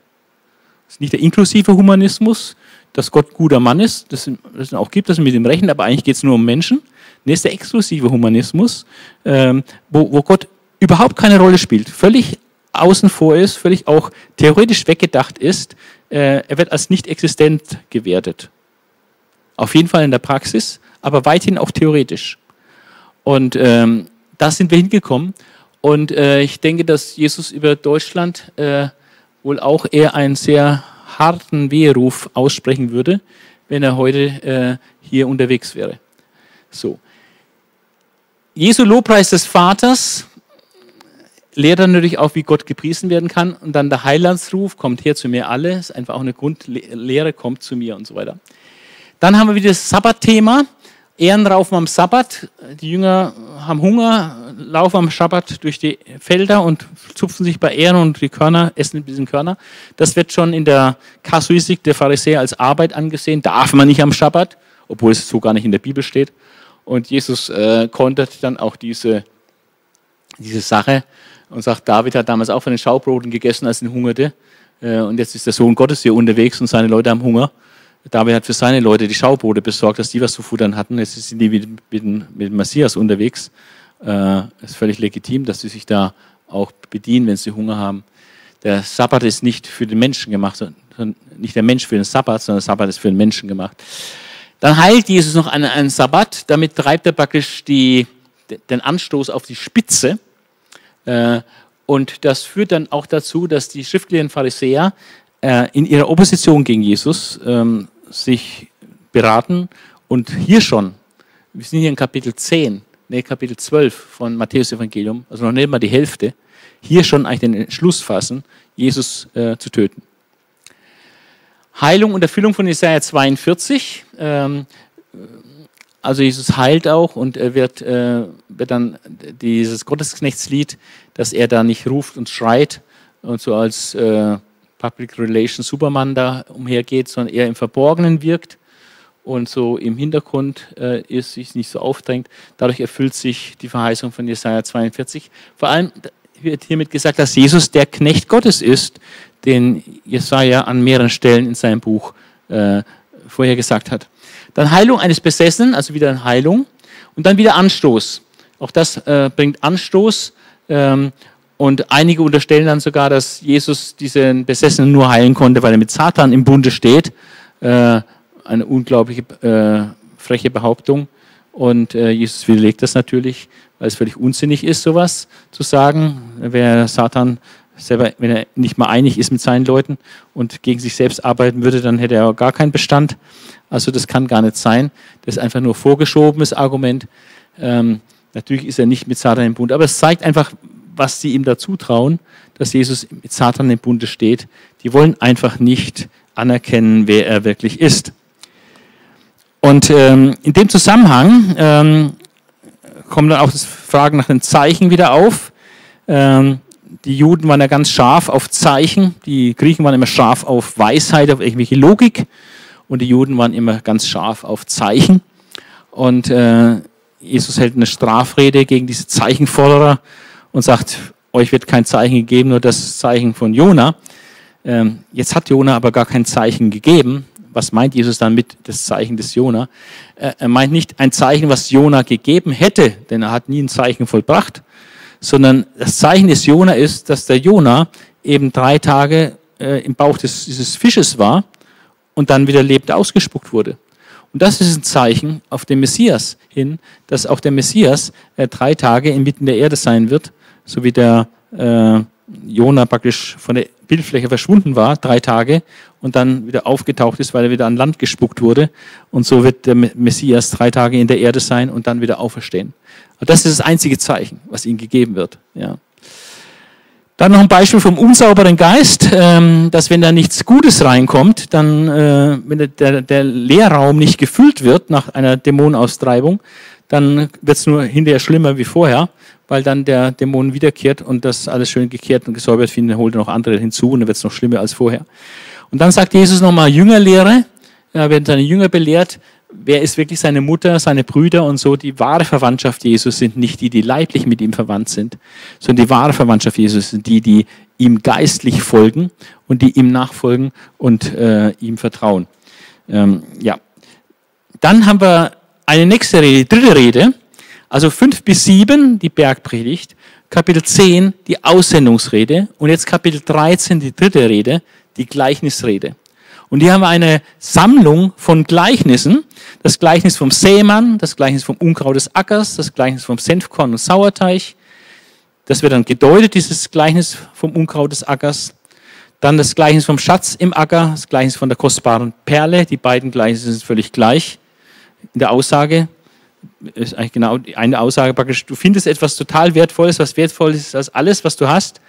Es ist nicht der inklusive Humanismus, dass Gott guter Mann ist, das es auch gibt, das mit dem Rechnen, aber eigentlich geht es nur um Menschen, Nee, ist der exklusive Humanismus, ähm, wo, wo Gott überhaupt keine Rolle spielt, völlig außen vor ist, völlig auch theoretisch weggedacht ist. Äh, er wird als nicht existent gewertet. Auf jeden Fall in der Praxis, aber weithin auch theoretisch. Und ähm, da sind wir hingekommen. Und äh, ich denke, dass Jesus über Deutschland äh, wohl auch eher einen sehr harten Weheruf aussprechen würde, wenn er heute äh, hier unterwegs wäre. So. Jesu Lobpreis des Vaters lehrt dann natürlich auch, wie Gott gepriesen werden kann. Und dann der Heilandsruf, kommt her zu mir alle, ist einfach auch eine Grundlehre, kommt zu mir und so weiter. Dann haben wir wieder das Sabbatthema. Ehren raufen am Sabbat. Die Jünger haben Hunger, laufen am Sabbat durch die Felder und zupfen sich bei Ehren und die Körner, essen ein bisschen Körner. Das wird schon in der Kasuistik der Pharisäer als Arbeit angesehen. Darf man nicht am Sabbat, obwohl es so gar nicht in der Bibel steht. Und Jesus äh, kontert dann auch diese, diese Sache und sagt, David hat damals auch von den Schaubroten gegessen, als er hungerte. Äh, und jetzt ist der Sohn Gottes hier unterwegs und seine Leute haben Hunger. David hat für seine Leute die Schaubrote besorgt, dass die was zu futtern hatten. Jetzt sind die mit, mit, mit dem Messias unterwegs. Äh, ist völlig legitim, dass sie sich da auch bedienen, wenn sie Hunger haben. Der Sabbat ist nicht für den Menschen gemacht, sondern nicht der Mensch für den Sabbat, sondern der Sabbat ist für den Menschen gemacht. Dann heilt Jesus noch einen, einen Sabbat, damit treibt er praktisch die, den Anstoß auf die Spitze. Äh, und das führt dann auch dazu, dass die schriftlichen Pharisäer äh, in ihrer Opposition gegen Jesus ähm, sich beraten und hier schon, wir sind hier in Kapitel 10, nee, Kapitel 12 von Matthäus Evangelium, also noch nicht mal die Hälfte, hier schon eigentlich den Entschluss fassen, Jesus äh, zu töten. Heilung und Erfüllung von Jesaja 42. Ähm, also Jesus heilt auch und er wird, äh, wird dann dieses Gottesknechtslied, dass er da nicht ruft und schreit und so als äh, Public Relations Superman da umhergeht, sondern eher im Verborgenen wirkt und so im Hintergrund äh, ist, sich nicht so aufdrängt. Dadurch erfüllt sich die Verheißung von Jesaja 42. Vor allem wird hiermit gesagt, dass Jesus der Knecht Gottes ist, den Jesaja an mehreren Stellen in seinem Buch äh, vorher gesagt hat. Dann Heilung eines Besessenen, also wieder eine Heilung. Und dann wieder Anstoß. Auch das äh, bringt Anstoß. Ähm, und einige unterstellen dann sogar, dass Jesus diesen Besessenen nur heilen konnte, weil er mit Satan im Bunde steht. Äh, eine unglaubliche äh, freche Behauptung. Und äh, Jesus widerlegt das natürlich, weil es völlig unsinnig ist, sowas zu sagen. Wer Satan selber, wenn er nicht mal einig ist mit seinen Leuten und gegen sich selbst arbeiten würde, dann hätte er gar keinen Bestand. Also das kann gar nicht sein. Das ist einfach nur vorgeschobenes Argument. Ähm, natürlich ist er nicht mit Satan im Bund, aber es zeigt einfach, was sie ihm dazu trauen, dass Jesus mit Satan im Bunde steht. Die wollen einfach nicht anerkennen, wer er wirklich ist. Und ähm, in dem Zusammenhang ähm, kommen dann auch das Fragen nach den Zeichen wieder auf. Ähm, die Juden waren ja ganz scharf auf Zeichen, die Griechen waren immer scharf auf Weisheit, auf irgendwelche Logik und die Juden waren immer ganz scharf auf Zeichen. Und äh, Jesus hält eine Strafrede gegen diese Zeichenforderer und sagt, euch wird kein Zeichen gegeben, nur das Zeichen von Jona. Ähm, jetzt hat Jona aber gar kein Zeichen gegeben. Was meint Jesus dann mit das Zeichen des Jona? Äh, er meint nicht ein Zeichen, was Jona gegeben hätte, denn er hat nie ein Zeichen vollbracht, sondern das Zeichen des Jona ist, dass der Jona eben drei Tage äh, im Bauch des, dieses Fisches war und dann wieder lebend ausgespuckt wurde. Und das ist ein Zeichen auf den Messias hin, dass auch der Messias äh, drei Tage inmitten der Erde sein wird, so wie der äh, Jona praktisch von der Bildfläche verschwunden war, drei Tage, und dann wieder aufgetaucht ist, weil er wieder an Land gespuckt wurde. Und so wird der Messias drei Tage in der Erde sein und dann wieder auferstehen. Und das ist das einzige Zeichen, was ihm gegeben wird. Ja. Dann noch ein Beispiel vom unsauberen Geist, ähm, dass wenn da nichts Gutes reinkommt, dann, äh, wenn der, der Leerraum nicht gefüllt wird nach einer Dämonenaustreibung, dann wird es nur hinterher schlimmer wie vorher, weil dann der Dämon wiederkehrt und das alles schön gekehrt und gesäubert findet, holt er noch andere hinzu und dann wird es noch schlimmer als vorher. Und dann sagt Jesus nochmal Jüngerlehre, da werden seine Jünger belehrt, wer ist wirklich seine Mutter, seine Brüder und so. Die wahre Verwandtschaft Jesus sind nicht die, die leiblich mit ihm verwandt sind, sondern die wahre Verwandtschaft Jesus sind die, die ihm geistlich folgen und die ihm nachfolgen und äh, ihm vertrauen. Ähm, ja. Dann haben wir eine nächste Rede, die dritte Rede, also fünf bis sieben, die Bergpredigt, Kapitel 10, die Aussendungsrede und jetzt Kapitel 13, die dritte Rede, die Gleichnisrede. Und hier haben wir eine Sammlung von Gleichnissen. Das Gleichnis vom Sämann, das Gleichnis vom Unkraut des Ackers, das Gleichnis vom Senfkorn und Sauerteig. Das wird dann gedeutet, dieses Gleichnis vom Unkraut des Ackers. Dann das Gleichnis vom Schatz im Acker, das Gleichnis von der kostbaren Perle. Die beiden Gleichnisse sind völlig gleich in der Aussage. Ist eigentlich genau eine Aussage praktisch. Du findest etwas total Wertvolles, was wertvoll ist als alles, was du hast.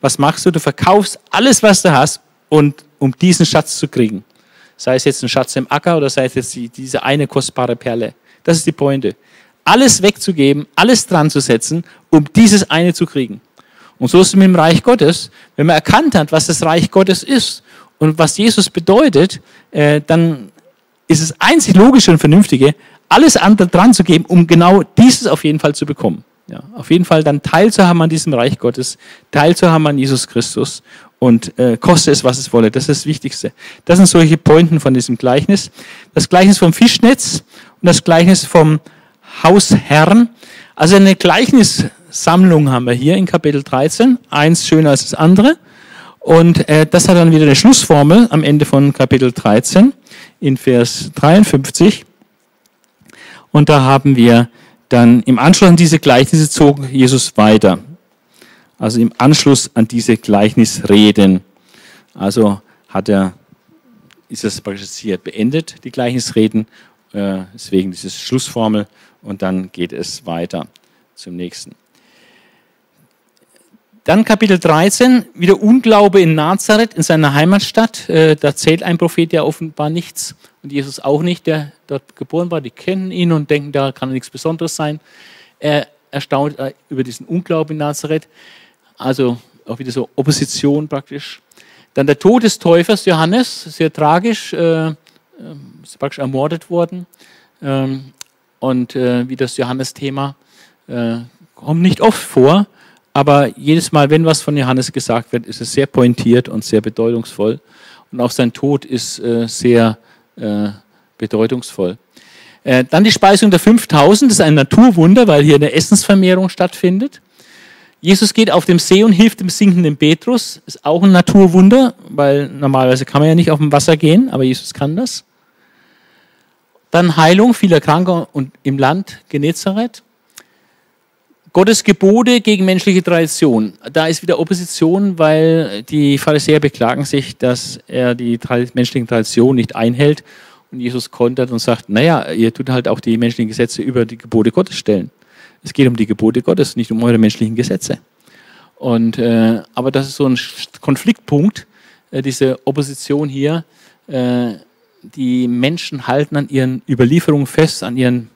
Was machst du? Du verkaufst alles, was du hast, und um diesen Schatz zu kriegen. Sei es jetzt ein Schatz im Acker oder sei es jetzt die, diese eine kostbare Perle. Das ist die Pointe. Alles wegzugeben, alles dran zu setzen, um dieses eine zu kriegen. Und so ist es mit dem Reich Gottes. Wenn man erkannt hat, was das Reich Gottes ist und was Jesus bedeutet, äh, dann ist es einzig logische und vernünftige, alles andere dran zu geben, um genau dieses auf jeden Fall zu bekommen. Ja, auf jeden Fall dann teilzuhaben an diesem Reich Gottes, teilzuhaben an Jesus Christus und äh, koste es, was es wolle. Das ist das Wichtigste. Das sind solche Pointen von diesem Gleichnis. Das Gleichnis vom Fischnetz und das Gleichnis vom Hausherrn. Also eine Gleichnissammlung haben wir hier in Kapitel 13. Eins schöner als das andere. Und äh, das hat dann wieder eine Schlussformel am Ende von Kapitel 13 in Vers 53. Und da haben wir dann im Anschluss an diese Gleichnisse zog Jesus weiter. Also im Anschluss an diese Gleichnisreden. Also hat er, ist das praktisch hier beendet, die Gleichnisreden, äh, deswegen diese Schlussformel und dann geht es weiter zum nächsten. Dann Kapitel 13, wieder Unglaube in Nazareth, in seiner Heimatstadt. Äh, da zählt ein Prophet ja offenbar nichts und Jesus auch nicht, der dort geboren war. Die kennen ihn und denken, da kann nichts Besonderes sein. Er erstaunt äh, über diesen Unglauben in Nazareth. Also auch wieder so Opposition praktisch. Dann der Tod des Täufers Johannes, sehr tragisch, äh, ist praktisch ermordet worden. Ähm, und wie das Johannes-Thema kommt nicht oft vor, aber jedes Mal, wenn was von Johannes gesagt wird, ist es sehr pointiert und sehr bedeutungsvoll. Und auch sein Tod ist äh, sehr äh, bedeutungsvoll. Äh, dann die Speisung der 5000, das ist ein Naturwunder, weil hier eine Essensvermehrung stattfindet. Jesus geht auf dem See und hilft dem sinkenden Petrus. Ist auch ein Naturwunder, weil normalerweise kann man ja nicht auf dem Wasser gehen, aber Jesus kann das. Dann Heilung vieler Kranker und im Land Genezareth. Gottes Gebote gegen menschliche Tradition. Da ist wieder Opposition, weil die Pharisäer beklagen sich, dass er die menschlichen Traditionen nicht einhält. Und Jesus kontert und sagt, naja, ihr tut halt auch die menschlichen Gesetze über die Gebote Gottes stellen. Es geht um die Gebote Gottes, nicht um eure menschlichen Gesetze. Und, äh, aber das ist so ein Konfliktpunkt, äh, diese Opposition hier. Äh, die Menschen halten an ihren Überlieferungen fest, an ihren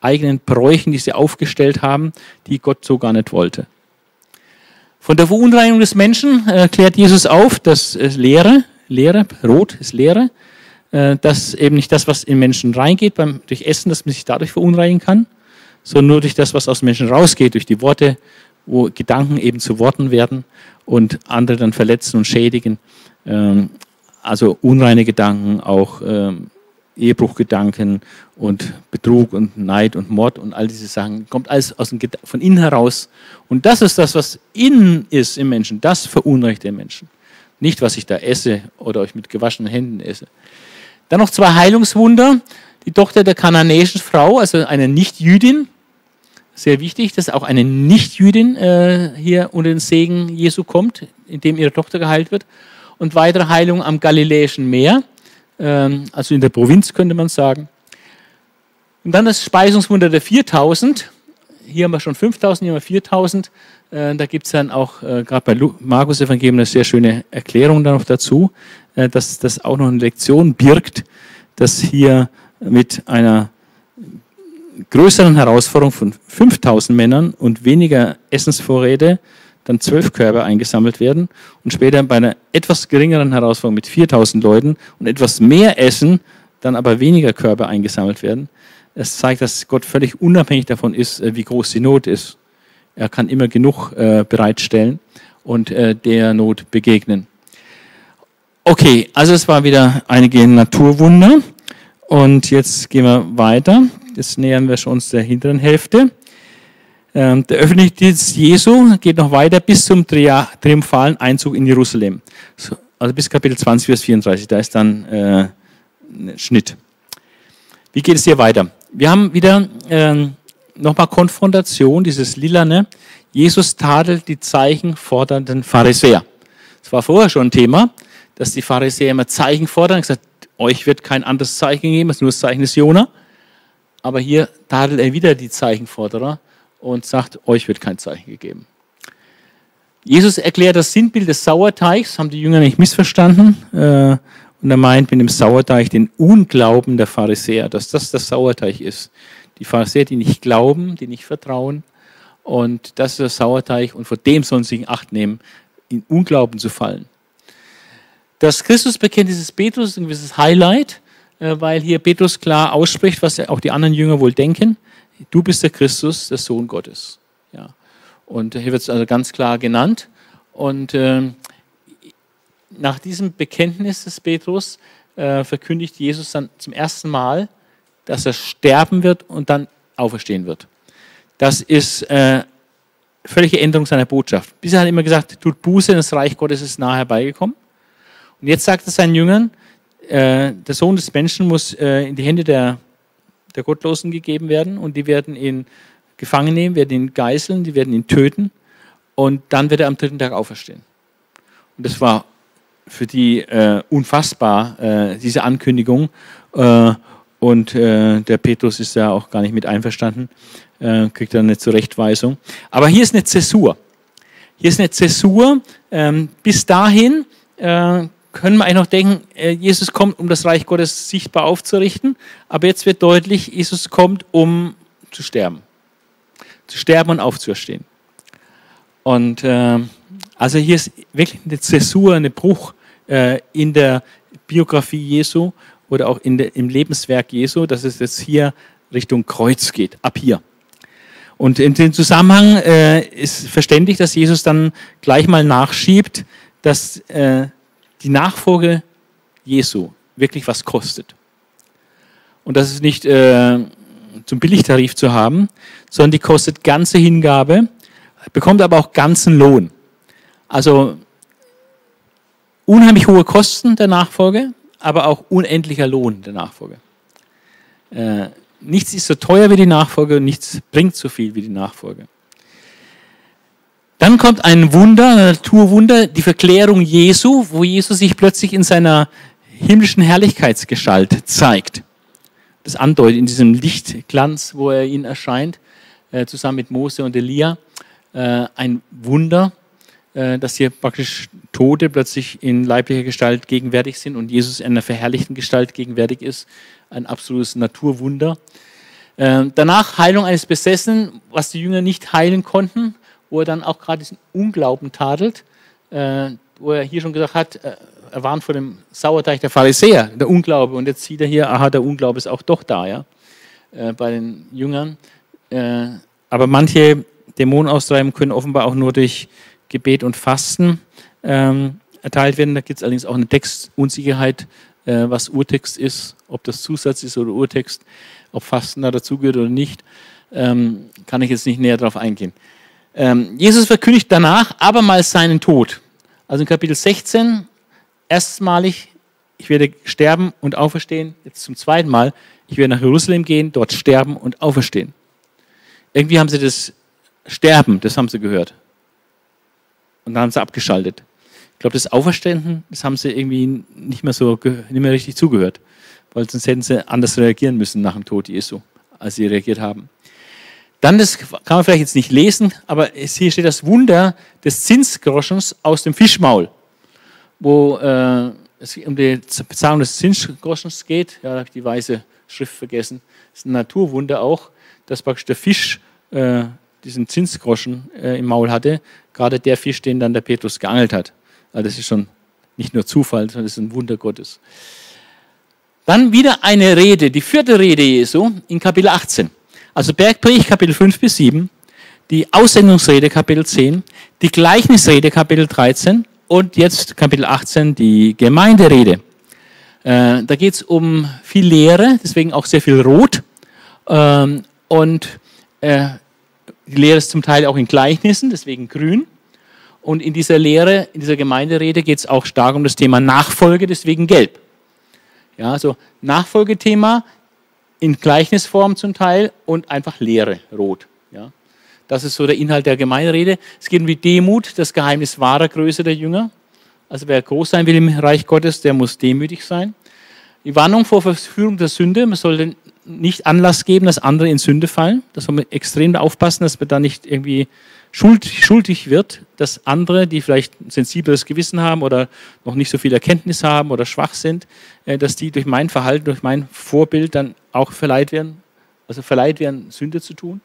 eigenen Bräuchen, die sie aufgestellt haben, die Gott so gar nicht wollte. Von der Verunreinigung des Menschen äh, klärt Jesus auf, dass äh, Leere, Leere, Rot ist Leere, dass eben nicht das, was in Menschen reingeht beim, durch Essen, dass man sich dadurch verunreinigen kann, sondern nur durch das, was aus Menschen rausgeht, durch die Worte, wo Gedanken eben zu Worten werden und andere dann verletzen und schädigen. Ähm, also unreine Gedanken, auch ähm, Ehebruchgedanken und Betrug und Neid und Mord und all diese Sachen. Kommt alles aus dem, von innen heraus. Und das ist das, was innen ist im Menschen. Das verunreinigt den Menschen. Nicht, was ich da esse oder euch mit gewaschenen Händen esse. Dann noch zwei Heilungswunder. Die Tochter der kananäischen Frau, also eine Nicht-Jüdin. Sehr wichtig, dass auch eine Nicht-Jüdin äh, hier unter den Segen Jesu kommt, indem ihre Tochter geheilt wird. Und weitere Heilung am Galiläischen Meer also in der Provinz könnte man sagen. Und dann das Speisungswunder der 4000. Hier haben wir schon 5000, hier haben wir 4000. Äh, da gibt es dann auch äh, gerade bei Markus Evangelium eine sehr schöne Erklärung dann noch dazu, äh, dass das auch noch eine Lektion birgt, dass hier mit einer größeren Herausforderung von 5000 Männern und weniger Essensvorräte dann zwölf Körbe eingesammelt werden und später bei einer etwas geringeren Herausforderung mit 4000 Leuten und etwas mehr Essen dann aber weniger Körbe eingesammelt werden. Es zeigt, dass Gott völlig unabhängig davon ist, äh, wie groß die Not ist. Er kann immer genug äh, bereitstellen und äh, der Not begegnen. Okay, also es war wieder einige Naturwunder und jetzt gehen wir weiter. Jetzt nähern wir uns der hinteren Hälfte. Ähm, der öffentliche Dienst Jesu geht noch weiter bis zum triumphalen Einzug in Jerusalem. Also bis Kapitel 20, Vers 34. Da ist dann äh, ein Schnitt. Wie geht es hier weiter? Wir haben wieder äh, nochmal Konfrontation, dieses Lilane. Jesus tadelt die Zeichen fordernden Pharisäer. Das Es war vorher schon ein Thema, dass die Pharisäer immer Zeichen fordern. und gesagt, euch wird kein anderes Zeichen gegeben, als nur das Zeichen des Jona. Aber hier tadelt er wieder die Zeichenforderer und sagt, euch wird kein Zeichen gegeben. Jesus erklärt das Sinnbild des Sauerteigs, haben die Jünger nicht missverstanden. Äh, und er meint mit dem Sauerteig den Unglauben der Pharisäer, dass das das Sauerteig ist. Die Pharisäer, die nicht glauben, die nicht vertrauen. Und das ist der Sauerteig und vor dem sollen sie in Acht nehmen, in Unglauben zu fallen. Das Christusbekenntnis des Petrus ist ein gewisses Highlight, äh, weil hier Petrus klar ausspricht, was auch die anderen Jünger wohl denken. Du bist der Christus, der Sohn Gottes. Ja. Und hier wird es also ganz klar genannt. Und äh, nach diesem Bekenntnis des Petrus äh, verkündigt Jesus dann zum ersten Mal, dass er sterben wird und dann auferstehen wird. Das ist äh, völlige Änderung seiner Botschaft. Bisher hat er immer gesagt, tut Buße, das Reich Gottes ist nahe herbeigekommen. Und jetzt sagt er seinen Jüngern, äh, der Sohn des Menschen muss äh, in die Hände der, der Gottlosen gegeben werden und die werden ihn gefangen nehmen, werden ihn geißeln, die werden ihn töten und dann wird er am dritten Tag auferstehen. Und das war für die äh, unfassbar, äh, diese Ankündigung. Äh, und äh, der Petrus ist ja auch gar nicht mit einverstanden, kriegt dann eine Zurechtweisung. Aber hier ist eine Zäsur. Hier ist eine Zäsur. Ähm, bis dahin können wir eigentlich noch denken, äh, Jesus kommt, um das Reich Gottes sichtbar aufzurichten. Aber jetzt wird deutlich, Jesus kommt, um zu sterben. Zu sterben und aufzuerstehen. Und äh, also hier ist wirklich eine Zäsur, ein Bruch äh, in der Biografie Jesu oder auch in der, im Lebenswerk Jesu, dass es jetzt hier Richtung Kreuz geht, ab hier. Und in dem Zusammenhang äh, ist verständlich, dass Jesus dann gleich mal nachschiebt, dass äh, die Nachfolge Jesu wirklich was kostet. Und das ist nicht äh, zum Billigtarif zu haben, sondern die kostet ganze Hingabe, bekommt aber auch ganzen Lohn. Also unheimlich hohe Kosten der Nachfolge, aber auch unendlicher Lohn der Nachfolge. Äh, nichts ist so teuer wie die Nachfolge und nichts bringt so viel wie die Nachfolge. Dann kommt ein Wunder, ein Naturwunder, die Verklärung Jesu, wo Jesus sich plötzlich in seiner himmlischen Herrlichkeitsgestalt zeigt. Das andeutet in diesem Lichtglanz, wo er ihnen erscheint, äh, zusammen mit Mose und Elia. Äh, ein Wunder, äh, dass hier praktisch Tote plötzlich in leiblicher Gestalt gegenwärtig sind und Jesus in einer verherrlichten Gestalt gegenwärtig ist. Ein absolutes Naturwunder. Danach Heilung eines Besessenen, was die Jünger nicht heilen konnten wo er dann auch gerade diesen Unglauben tadelt, äh, wo er hier schon gesagt hat, äh, er warnt vor dem Sauerteig der Pharisäer, der Unglaube. Und jetzt sieht er hier, aha, der Unglaube ist auch doch da, ja, äh, bei den Jüngern. Äh, aber manche Dämonenaustreibungen können offenbar auch nur durch Gebet und Fasten ähm, erteilt werden. Da gibt es allerdings auch eine Textunsicherheit, äh, was Urtext ist, ob das Zusatz ist oder Urtext, ob Fasten da dazugehört oder nicht. Ähm, kann ich jetzt nicht näher darauf eingehen. Ähm, Jesus verkündigt danach abermals seinen Tod. Also in Kapitel 16 erstmalig, ich werde sterben und auferstehen. Jetzt zum zweiten Mal, ich werde nach Jerusalem gehen, dort sterben und auferstehen. Irgendwie haben sie das Sterben, das haben sie gehört. Und dann haben sie abgeschaltet. Ich glaube, das Auferstehen, das haben sie irgendwie nicht mehr so, nicht mehr richtig zugehört. Weil sonst hätten sie anders reagieren müssen nach dem Tod Jesu, als sie reagiert haben. Dann, das kann man vielleicht jetzt nicht lesen, aber hier steht das Wunder des Zinsgroschens aus dem Fischmaul, wo äh, es um die Bezahlung des Zinsgroschens geht. Ja, da habe ich die weiße Schrift vergessen. Das ist ein Naturwunder auch, dass praktisch der Fisch äh, diesen Zinsgroschen äh, im Maul hatte. Gerade der Fisch, den dann der Petrus geangelt hat. Also das ist schon nicht nur Zufall, sondern das ist ein Wunder Gottes. Dann wieder eine Rede, die vierte Rede Jesu in Kapitel 18. Also Bergpredigt Kapitel 5 bis 7, die Aussendungsrede Kapitel 10, die Gleichnisrede Kapitel 13 und jetzt Kapitel 18 die Gemeinderede. Äh, da geht es um viel Lehre, deswegen auch sehr viel Rot. Ähm, und äh, die Lehre ist zum Teil auch in Gleichnissen, deswegen grün. Und in dieser Lehre, in dieser Gemeinderede geht es auch stark um das Thema Nachfolge, deswegen gelb. Ja, also Nachfolgethema in Gleichnisform zum Teil und einfach Lehre, rot. Ja. Das ist so der Inhalt der Gemeinrede. Es geht um die Demut, das Geheimnis wahrer Größe der Jünger Also wer groß sein will im Reich Gottes, der muss demütig sein. Die Warnung vor Verführung der Sünde, man sollte nicht Anlass geben, dass andere in Sünde fallen. Da soll man extrem aufpassen, dass man da nicht irgendwie schuldig, schuldig wird, dass andere, die vielleicht ein sensibleres Gewissen haben oder noch nicht so viel Erkenntnis haben oder schwach sind, äh, dass die durch mein Verhalten, durch mein Vorbild dann auch verleiht werden, also verleiht werden, Sünde zu tun.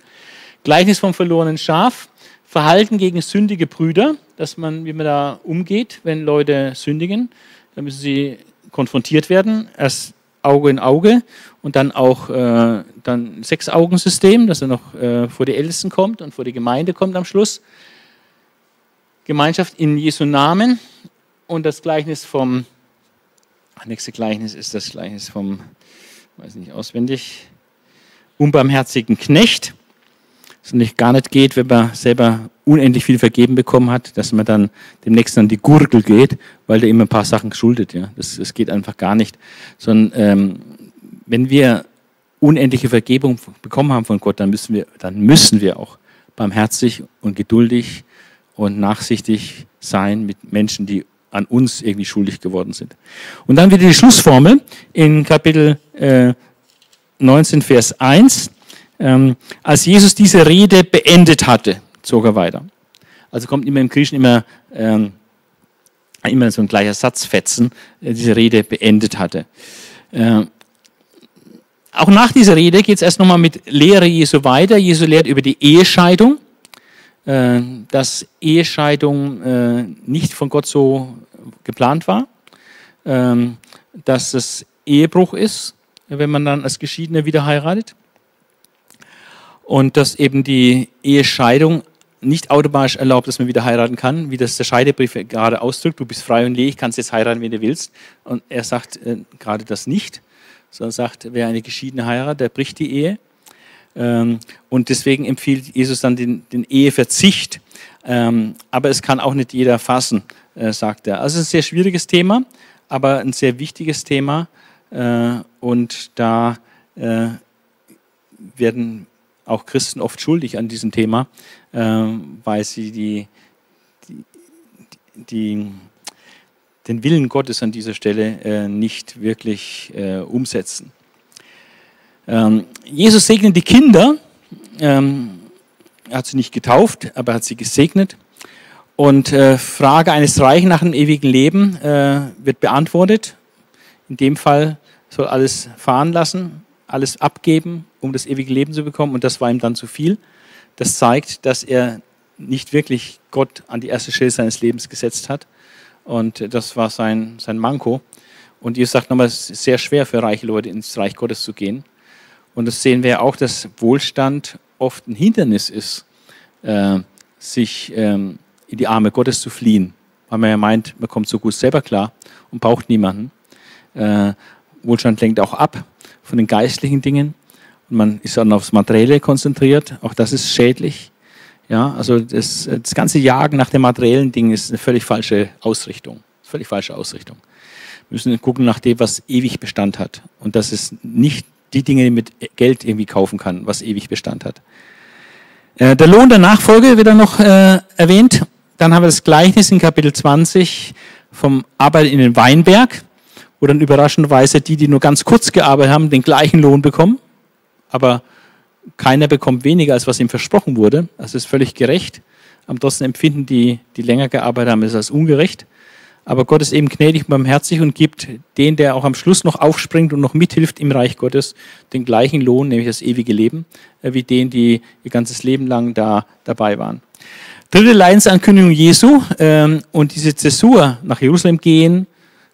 Gleichnis vom verlorenen Schaf, Verhalten gegen sündige Brüder, dass man, wie man da umgeht, wenn Leute sündigen, dann müssen sie konfrontiert werden, erst Auge in Auge und dann auch äh, dann Sechs-Augen-System, dass er noch äh, vor die Ältesten kommt und vor die Gemeinde kommt am Schluss. Gemeinschaft in Jesu Namen und das Gleichnis vom, nächste Gleichnis ist das Gleichnis vom, weiß nicht auswendig, unbarmherzigen Knecht es nicht gar nicht geht, wenn man selber unendlich viel vergeben bekommen hat, dass man dann demnächst an die Gurgel geht, weil der immer ein paar Sachen schuldet. Ja, das, das geht einfach gar nicht. Sondern ähm, wenn wir unendliche Vergebung bekommen haben von Gott, dann müssen wir, dann müssen wir auch barmherzig und geduldig und nachsichtig sein mit Menschen, die an uns irgendwie schuldig geworden sind. Und dann wieder die Schlussformel in Kapitel äh, 19, Vers 1. Ähm, als Jesus diese Rede beendet hatte, zog er weiter. Also kommt immer im Griechischen immer, ähm, immer so ein gleicher Satzfetzen, äh, diese Rede beendet hatte. Äh, auch nach dieser Rede geht es erst nochmal mit Lehre Jesu weiter. Jesu lehrt über die Ehescheidung, äh, dass Ehescheidung äh, nicht von Gott so geplant war, ähm, dass es Ehebruch ist, wenn man dann als Geschiedener wieder heiratet und dass eben die Ehescheidung nicht automatisch erlaubt, dass man wieder heiraten kann, wie das der Scheidebrief gerade ausdrückt. Du bist frei und ledig, kannst jetzt heiraten, wenn du willst. Und er sagt äh, gerade das nicht, sondern sagt, wer eine geschiedene heiratet, der bricht die Ehe. Ähm, und deswegen empfiehlt Jesus dann den, den Eheverzicht. Ähm, aber es kann auch nicht jeder fassen, äh, sagt er. Also es ist ein sehr schwieriges Thema, aber ein sehr wichtiges Thema. Äh, und da äh, werden auch Christen oft schuldig an diesem Thema, weil sie die, die, die, den Willen Gottes an dieser Stelle äh, nicht wirklich äh, umsetzen. Ähm, Jesus segnet die Kinder. Ähm, er hat sie nicht getauft, aber er hat sie gesegnet. Und äh, Frage eines Reichen nach dem ewigen Leben äh, wird beantwortet. In dem Fall soll alles fahren lassen, alles abgeben, um das ewige Leben zu bekommen. Und das war ihm dann zu viel. Das zeigt, dass er nicht wirklich Gott an die erste Stelle seines Lebens gesetzt hat. Und das war sein, sein Manko. Und ihr sagt nochmal, es ist sehr schwer für reiche Leute ins Reich Gottes zu gehen. Und das sehen wir auch, dass Wohlstand oft ein Hindernis ist, äh, sich ähm, in die Arme Gottes zu fliehen. Weil man ja meint, man kommt so gut selber klar und braucht niemanden. Äh, Wohlstand lenkt auch ab von den geistlichen Dingen. Und man ist dann aufs Materielle konzentriert. Auch das ist schädlich. Ja, also das, das ganze Jagen nach dem materiellen Ding ist eine völlig falsche Ausrichtung. Völlig falsche Ausrichtung. Wir müssen gucken nach dem, was ewig Bestand hat. Und das ist nicht die Dinge, die mit Geld irgendwie kaufen kann, was ewig Bestand hat. Äh, der Lohn der Nachfolge wird dann noch äh, erwähnt. Dann haben wir das Gleichnis in Kapitel 20 vom Arbeit in den Weinberg wo dann überraschenderweise die, die nur ganz kurz gearbeitet haben, den gleichen Lohn bekommen. Aber keiner bekommt weniger, als was ihm versprochen wurde. Das ist völlig gerecht. Am trotzdem empfinden die, die länger gearbeitet haben, es als ungerecht. Aber Gott ist eben gnädig und barmherzig und gibt den, der auch am Schluss noch aufspringt und noch mithilft im Reich Gottes, den gleichen Lohn, nämlich das ewige Leben, äh, wie den, die ihr ganzes Leben lang da dabei waren. Dritte Leidensankündigung Jesu ähm, und diese Zäsur nach Jerusalem gehen,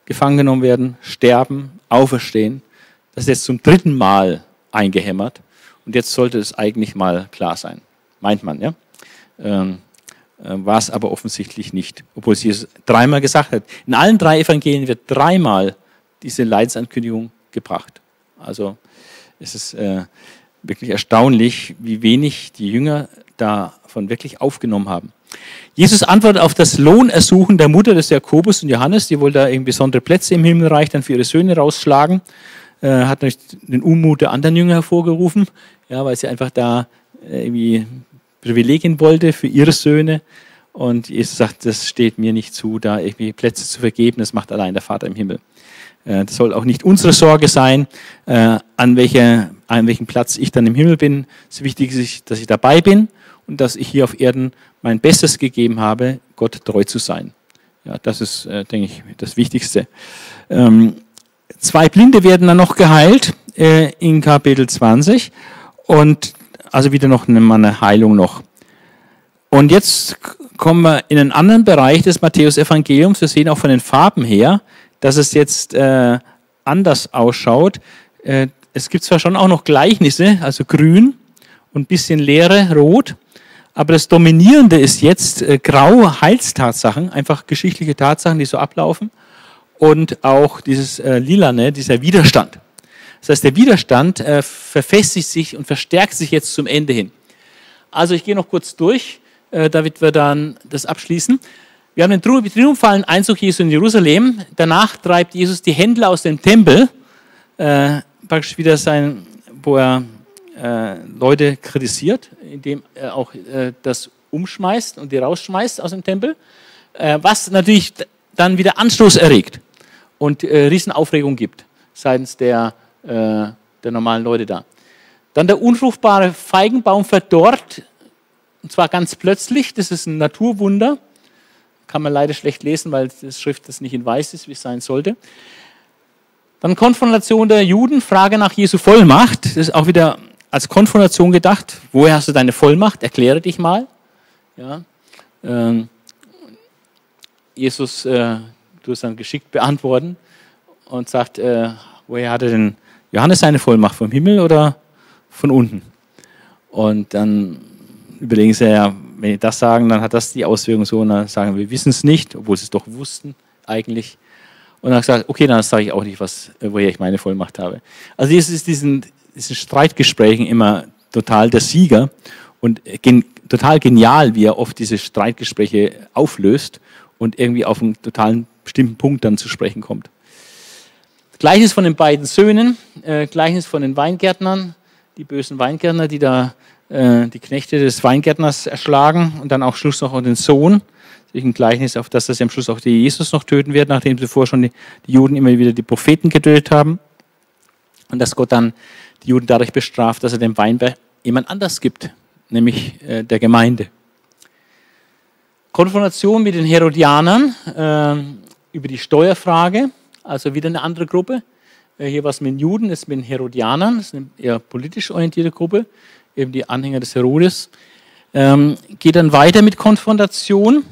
gefangen genommen werden, sterben, auferstehen. Das ist jetzt zum dritten Mal eingehämmert. Und jetzt sollte es eigentlich mal klar sein. Meint man, ja? Ähm, äh, war es aber offensichtlich nicht. Obwohl sie es dreimal gesagt hat. In allen drei Evangelien wird dreimal diese Leidsankündigung gebracht. Also es ist äh, wirklich erstaunlich, wie wenig die Jünger davon wirklich aufgenommen haben. Jesus antwortet auf das Lohnersuchen der Mutter des Jakobus und Johannes, die wohl da irgendwie besondere Plätze im Himmelreich dann für ihre Söhne rausschlagen, äh, hat natürlich den Unmut der anderen Jünger hervorgerufen, ja, weil sie einfach da äh, irgendwie Privilegien wollte für ihre Söhne. Und Jesus sagt, das steht mir nicht zu, da irgendwie Plätze zu vergeben, das macht allein der Vater im Himmel. Äh, das soll auch nicht unsere Sorge sein, an, welcher, an welchem Platz ich dann im Himmel bin. Es ist wichtig, dass ich dabei bin und dass ich hier auf Erden mein Bestes gegeben habe, Gott treu zu sein. Ja, das ist, denke ich, das Wichtigste. Ähm, zwei Blinde werden dann noch geheilt in Kapitel 20 und also wieder noch eine Heilung noch. Und jetzt kommen wir in einen anderen Bereich des Matthäus-Evangeliums. Wir sehen auch von den Farben her, dass es jetzt äh, anders ausschaut. Äh, es gibt zwar schon auch noch Gleichnisse, also grün und bisschen leere rot, aber das Dominierende ist jetzt äh, grau Heilstatsachen, einfach geschichtliche Tatsachen, die so ablaufen und auch dieses äh, lilane, dieser Widerstand. Das heißt, der Widerstand äh, verfestigt sich und verstärkt sich jetzt zum Ende hin. Also ich gehe noch kurz durch, äh, damit wir dann das abschließen. Wir haben den triumphalen Einzug Jesu in Jerusalem. Danach treibt Jesus die Händler aus dem Tempel, äh, praktisch wieder sein, wo er äh, Leute kritisiert, indem er auch äh, das umschmeißt und die rausschmeißt aus dem Tempel, äh, was natürlich dann wieder Anstoß erregt und äh, Riesenaufregung gibt seitens der, äh, der normalen Leute da. Dann der unfruchtbare Feigenbaum verdorrt, und zwar ganz plötzlich, das ist ein Naturwunder kann man leider schlecht lesen, weil die Schrift das nicht in weiß ist, wie es sein sollte. Dann Konfrontation der Juden, Frage nach Jesu Vollmacht. Das ist auch wieder als Konfrontation gedacht. Woher hast du deine Vollmacht? Erkläre dich mal. Ja. Ähm, Jesus äh, du es dann geschickt beantworten und sagt, äh, woher hatte denn Johannes seine Vollmacht? Vom Himmel oder von unten? Und dann überlegen sie ja, wenn die das sagen, dann hat das die Auswirkung so, und dann sagen wir wissen es nicht, obwohl sie es doch wussten eigentlich. Und dann gesagt, okay, dann sage ich auch nicht, was, woher ich meine Vollmacht habe. Also Jesus ist diesen, diesen Streitgesprächen immer total der Sieger und gen, total genial, wie er oft diese Streitgespräche auflöst und irgendwie auf einen totalen bestimmten Punkt dann zu sprechen kommt. Gleiches von den beiden Söhnen, äh, Gleiches von den Weingärtnern, die bösen Weingärtner, die da äh, die Knechte des Weingärtners erschlagen und dann auch Schluss noch den Sohn. Ein Gleichnis, auf das sie am Schluss auch die Jesus noch töten wird, nachdem vorher schon die, die Juden immer wieder die Propheten getötet haben. Und dass Gott dann die Juden dadurch bestraft, dass er den Weinberg jemand anders gibt, nämlich äh, der Gemeinde. Konfrontation mit den Herodianern äh, über die Steuerfrage, also wieder eine andere Gruppe. Äh, hier was mit den Juden, ist mit den Herodianern, das ist eine eher politisch orientierte Gruppe eben die Anhänger des Herodes. Ähm, geht dann weiter mit Konfrontation.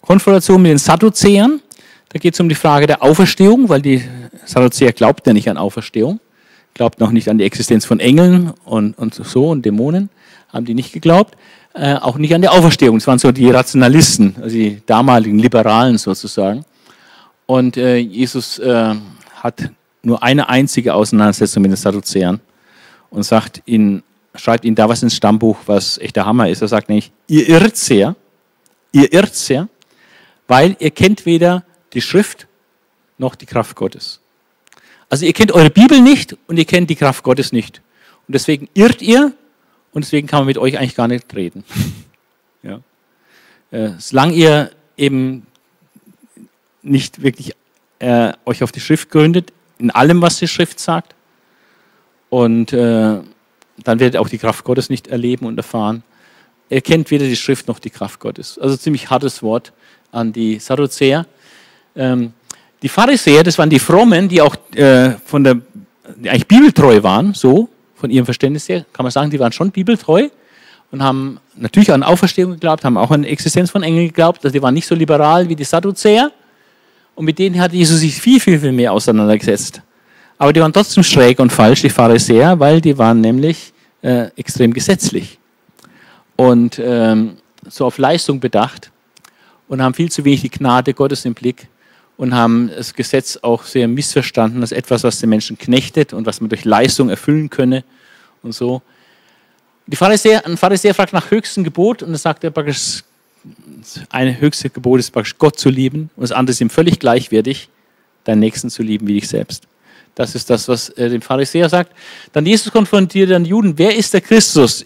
Konfrontation mit den Sadduzäern. Da geht es um die Frage der Auferstehung, weil die Sadduzäer glaubt ja nicht an Auferstehung, glaubt noch nicht an die Existenz von Engeln und, und so und Dämonen, haben die nicht geglaubt. Äh, auch nicht an die Auferstehung. Das waren so die Rationalisten, also die damaligen Liberalen sozusagen. Und äh, Jesus äh, hat nur eine einzige Auseinandersetzung mit den Sadduzäern und sagt ihnen, schreibt ihnen da was ins Stammbuch, was echt der Hammer ist. Er sagt nämlich, ihr irrt sehr, ihr irrt sehr, weil ihr kennt weder die Schrift noch die Kraft Gottes. Also ihr kennt eure Bibel nicht und ihr kennt die Kraft Gottes nicht. Und deswegen irrt ihr und deswegen kann man mit euch eigentlich gar nicht reden. ja. äh, solange ihr eben nicht wirklich äh, euch auf die Schrift gründet, in allem, was die Schrift sagt. Und äh, dann werdet ihr auch die Kraft Gottes nicht erleben und erfahren. Er kennt weder die Schrift noch die Kraft Gottes. Also ziemlich hartes Wort an die Sadduzäer. Ähm, die Pharisäer, das waren die Frommen, die auch äh, von der, die eigentlich bibeltreu waren, so von ihrem Verständnis her, kann man sagen, die waren schon bibeltreu und haben natürlich an Auferstehung geglaubt, haben auch an die Existenz von Engeln geglaubt, also die waren nicht so liberal wie die Sadduzäer. Und mit denen hat Jesus sich viel, viel, viel mehr auseinandergesetzt. Aber die waren trotzdem schräg und falsch, die Pharisäer, weil die waren nämlich äh, extrem gesetzlich und ähm, so auf Leistung bedacht und haben viel zu wenig die Gnade Gottes im Blick und haben das Gesetz auch sehr missverstanden als etwas, was den Menschen knechtet und was man durch Leistung erfüllen könne und so. Die Pharisäer, ein Pharisäer fragt nach höchstem Gebot und dann sagt er praktisch, eine höchste Gebot ist praktisch Gott zu lieben und das andere ist ihm völlig gleichwertig, deinen Nächsten zu lieben wie dich selbst. Das ist das, was äh, dem Pharisäer sagt. Dann Jesus konfrontiert den Juden, wer ist der Christus?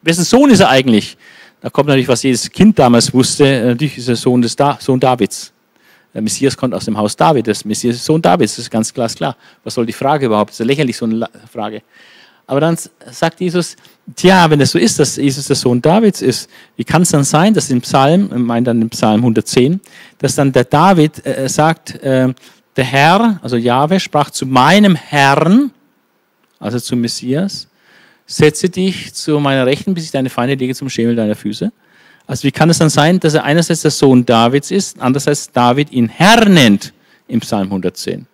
wessen Sohn ist er eigentlich? Da kommt natürlich, was jedes Kind damals wusste, natürlich ist er Sohn, des da Sohn Davids. Der Messias kommt aus dem Haus David, das Messias ist Sohn Davids, das ist ganz klar. Was soll die Frage überhaupt? Das ist lächerlich, so eine Frage. Aber dann sagt Jesus, tja, wenn es so ist, dass Jesus der Sohn Davids ist, wie kann es dann sein, dass im Psalm, meint dann im Psalm 110, dass dann der David äh, sagt, äh, der Herr, also Jahwe, sprach zu meinem Herrn, also zum Messias, setze dich zu meiner Rechten, bis ich deine Feinde lege zum Schemel deiner Füße. Also wie kann es dann sein, dass er einerseits der Sohn Davids ist, andererseits David ihn Herr nennt im Psalm 110?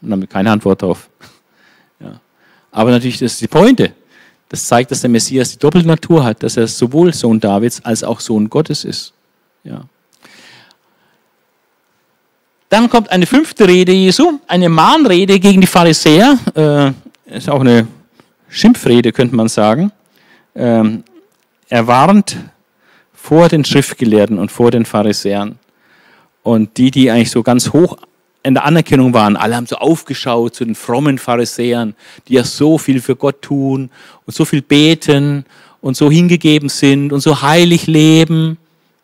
Und damit keine Antwort drauf. Ja. Aber natürlich, das ist die Pointe. Das zeigt, dass der Messias die doppelte Natur hat, dass er sowohl Sohn Davids als auch Sohn Gottes ist. Ja. Dann kommt eine fünfte Rede Jesu, eine Mahnrede gegen die Pharisäer. Äh, ist auch eine Schimpfrede, könnte man sagen. Ähm, er warnt vor den Schriftgelehrten und vor den Pharisäern. Und die, die eigentlich so ganz hoch in der Anerkennung waren, alle haben so aufgeschaut zu den frommen Pharisäern, die ja so viel für Gott tun und so viel beten und so hingegeben sind und so heilig leben,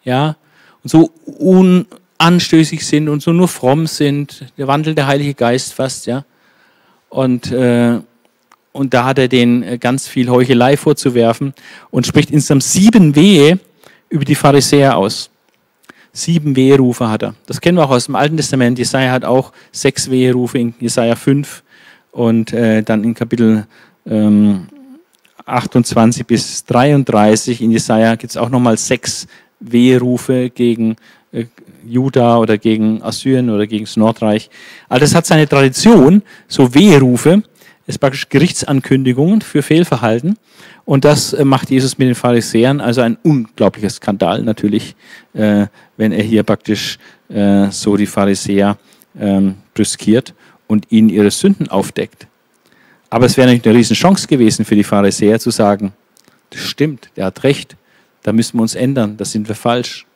ja, und so un, anstößig sind und so nur fromm sind. Der wandelt der Heilige Geist fast, ja. Und, äh, und da hat er denen äh, ganz viel Heuchelei vorzuwerfen und spricht insgesamt sieben Wehe über die Pharisäer aus. Sieben Weherufe hat er. Das kennen wir auch aus dem Alten Testament. Jesaja hat auch sechs Weherufe in Jesaja 5 und äh, dann in Kapitel ähm, 28 bis 33 in Jesaja gibt es auch nochmal sechs Weherufe gegen äh, Juda oder gegen Assyrien oder gegen das Nordreich. All das hat seine Tradition, so Weherufe, ist praktisch Gerichtsankündigungen für Fehlverhalten. Und das äh, macht Jesus mit den Pharisäern, also ein unglaublicher Skandal natürlich, äh, wenn er hier praktisch äh, so die Pharisäer ähm, brüskiert und ihnen ihre Sünden aufdeckt. Aber es wäre natürlich eine Riesenchance gewesen für die Pharisäer zu sagen, das stimmt, der hat recht, da müssen wir uns ändern, da sind wir falsch.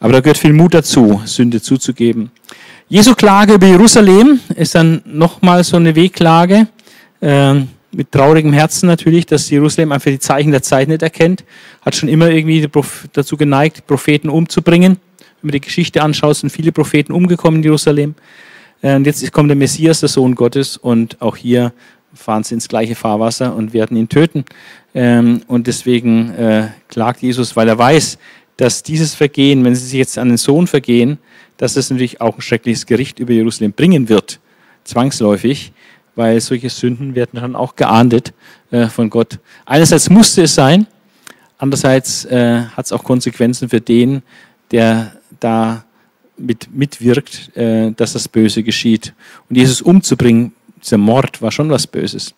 Aber da gehört viel Mut dazu, Sünde zuzugeben. Jesu Klage über Jerusalem ist dann nochmal so eine Wehklage, äh, mit traurigem Herzen natürlich, dass Jerusalem einfach die Zeichen der Zeit nicht erkennt. Hat schon immer irgendwie dazu geneigt, Propheten umzubringen. Wenn man die Geschichte anschaut, sind viele Propheten umgekommen in Jerusalem. Äh, und jetzt kommt der Messias, der Sohn Gottes, und auch hier fahren sie ins gleiche Fahrwasser und werden ihn töten. Ähm, und deswegen äh, klagt Jesus, weil er weiß, dass dieses Vergehen, wenn sie sich jetzt an den Sohn vergehen, dass es natürlich auch ein schreckliches Gericht über Jerusalem bringen wird, zwangsläufig, weil solche Sünden werden dann auch geahndet äh, von Gott. Einerseits musste es sein, andererseits äh, hat es auch Konsequenzen für den, der da mit, mitwirkt, äh, dass das Böse geschieht. Und Jesus umzubringen, dieser Mord war schon was Böses.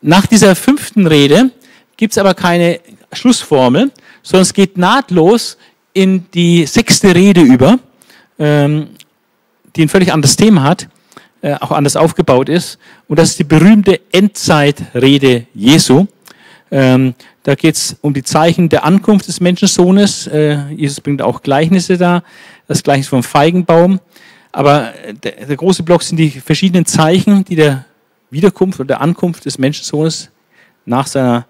Nach dieser fünften Rede gibt es aber keine Schlussformel, sondern es geht nahtlos in die sechste Rede über, ähm, die ein völlig anderes Thema hat, äh, auch anders aufgebaut ist. Und das ist die berühmte Endzeitrede Jesu. Ähm, da geht es um die Zeichen der Ankunft des Menschensohnes. Äh, Jesus bringt auch Gleichnisse da, das Gleichnis vom Feigenbaum. Aber der, der große Block sind die verschiedenen Zeichen, die der Wiederkunft oder der Ankunft des Menschensohnes nach seiner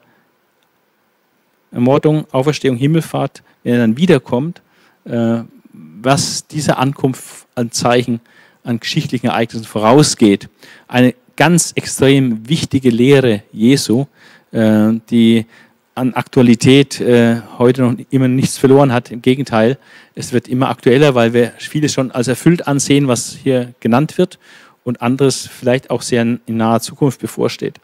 Ermordung, Auferstehung, Himmelfahrt, wenn er dann wiederkommt, äh, was dieser Ankunft an Zeichen, an geschichtlichen Ereignissen vorausgeht. Eine ganz extrem wichtige Lehre Jesu, äh, die an Aktualität äh, heute noch immer nichts verloren hat. Im Gegenteil, es wird immer aktueller, weil wir vieles schon als erfüllt ansehen, was hier genannt wird und anderes vielleicht auch sehr in naher Zukunft bevorsteht.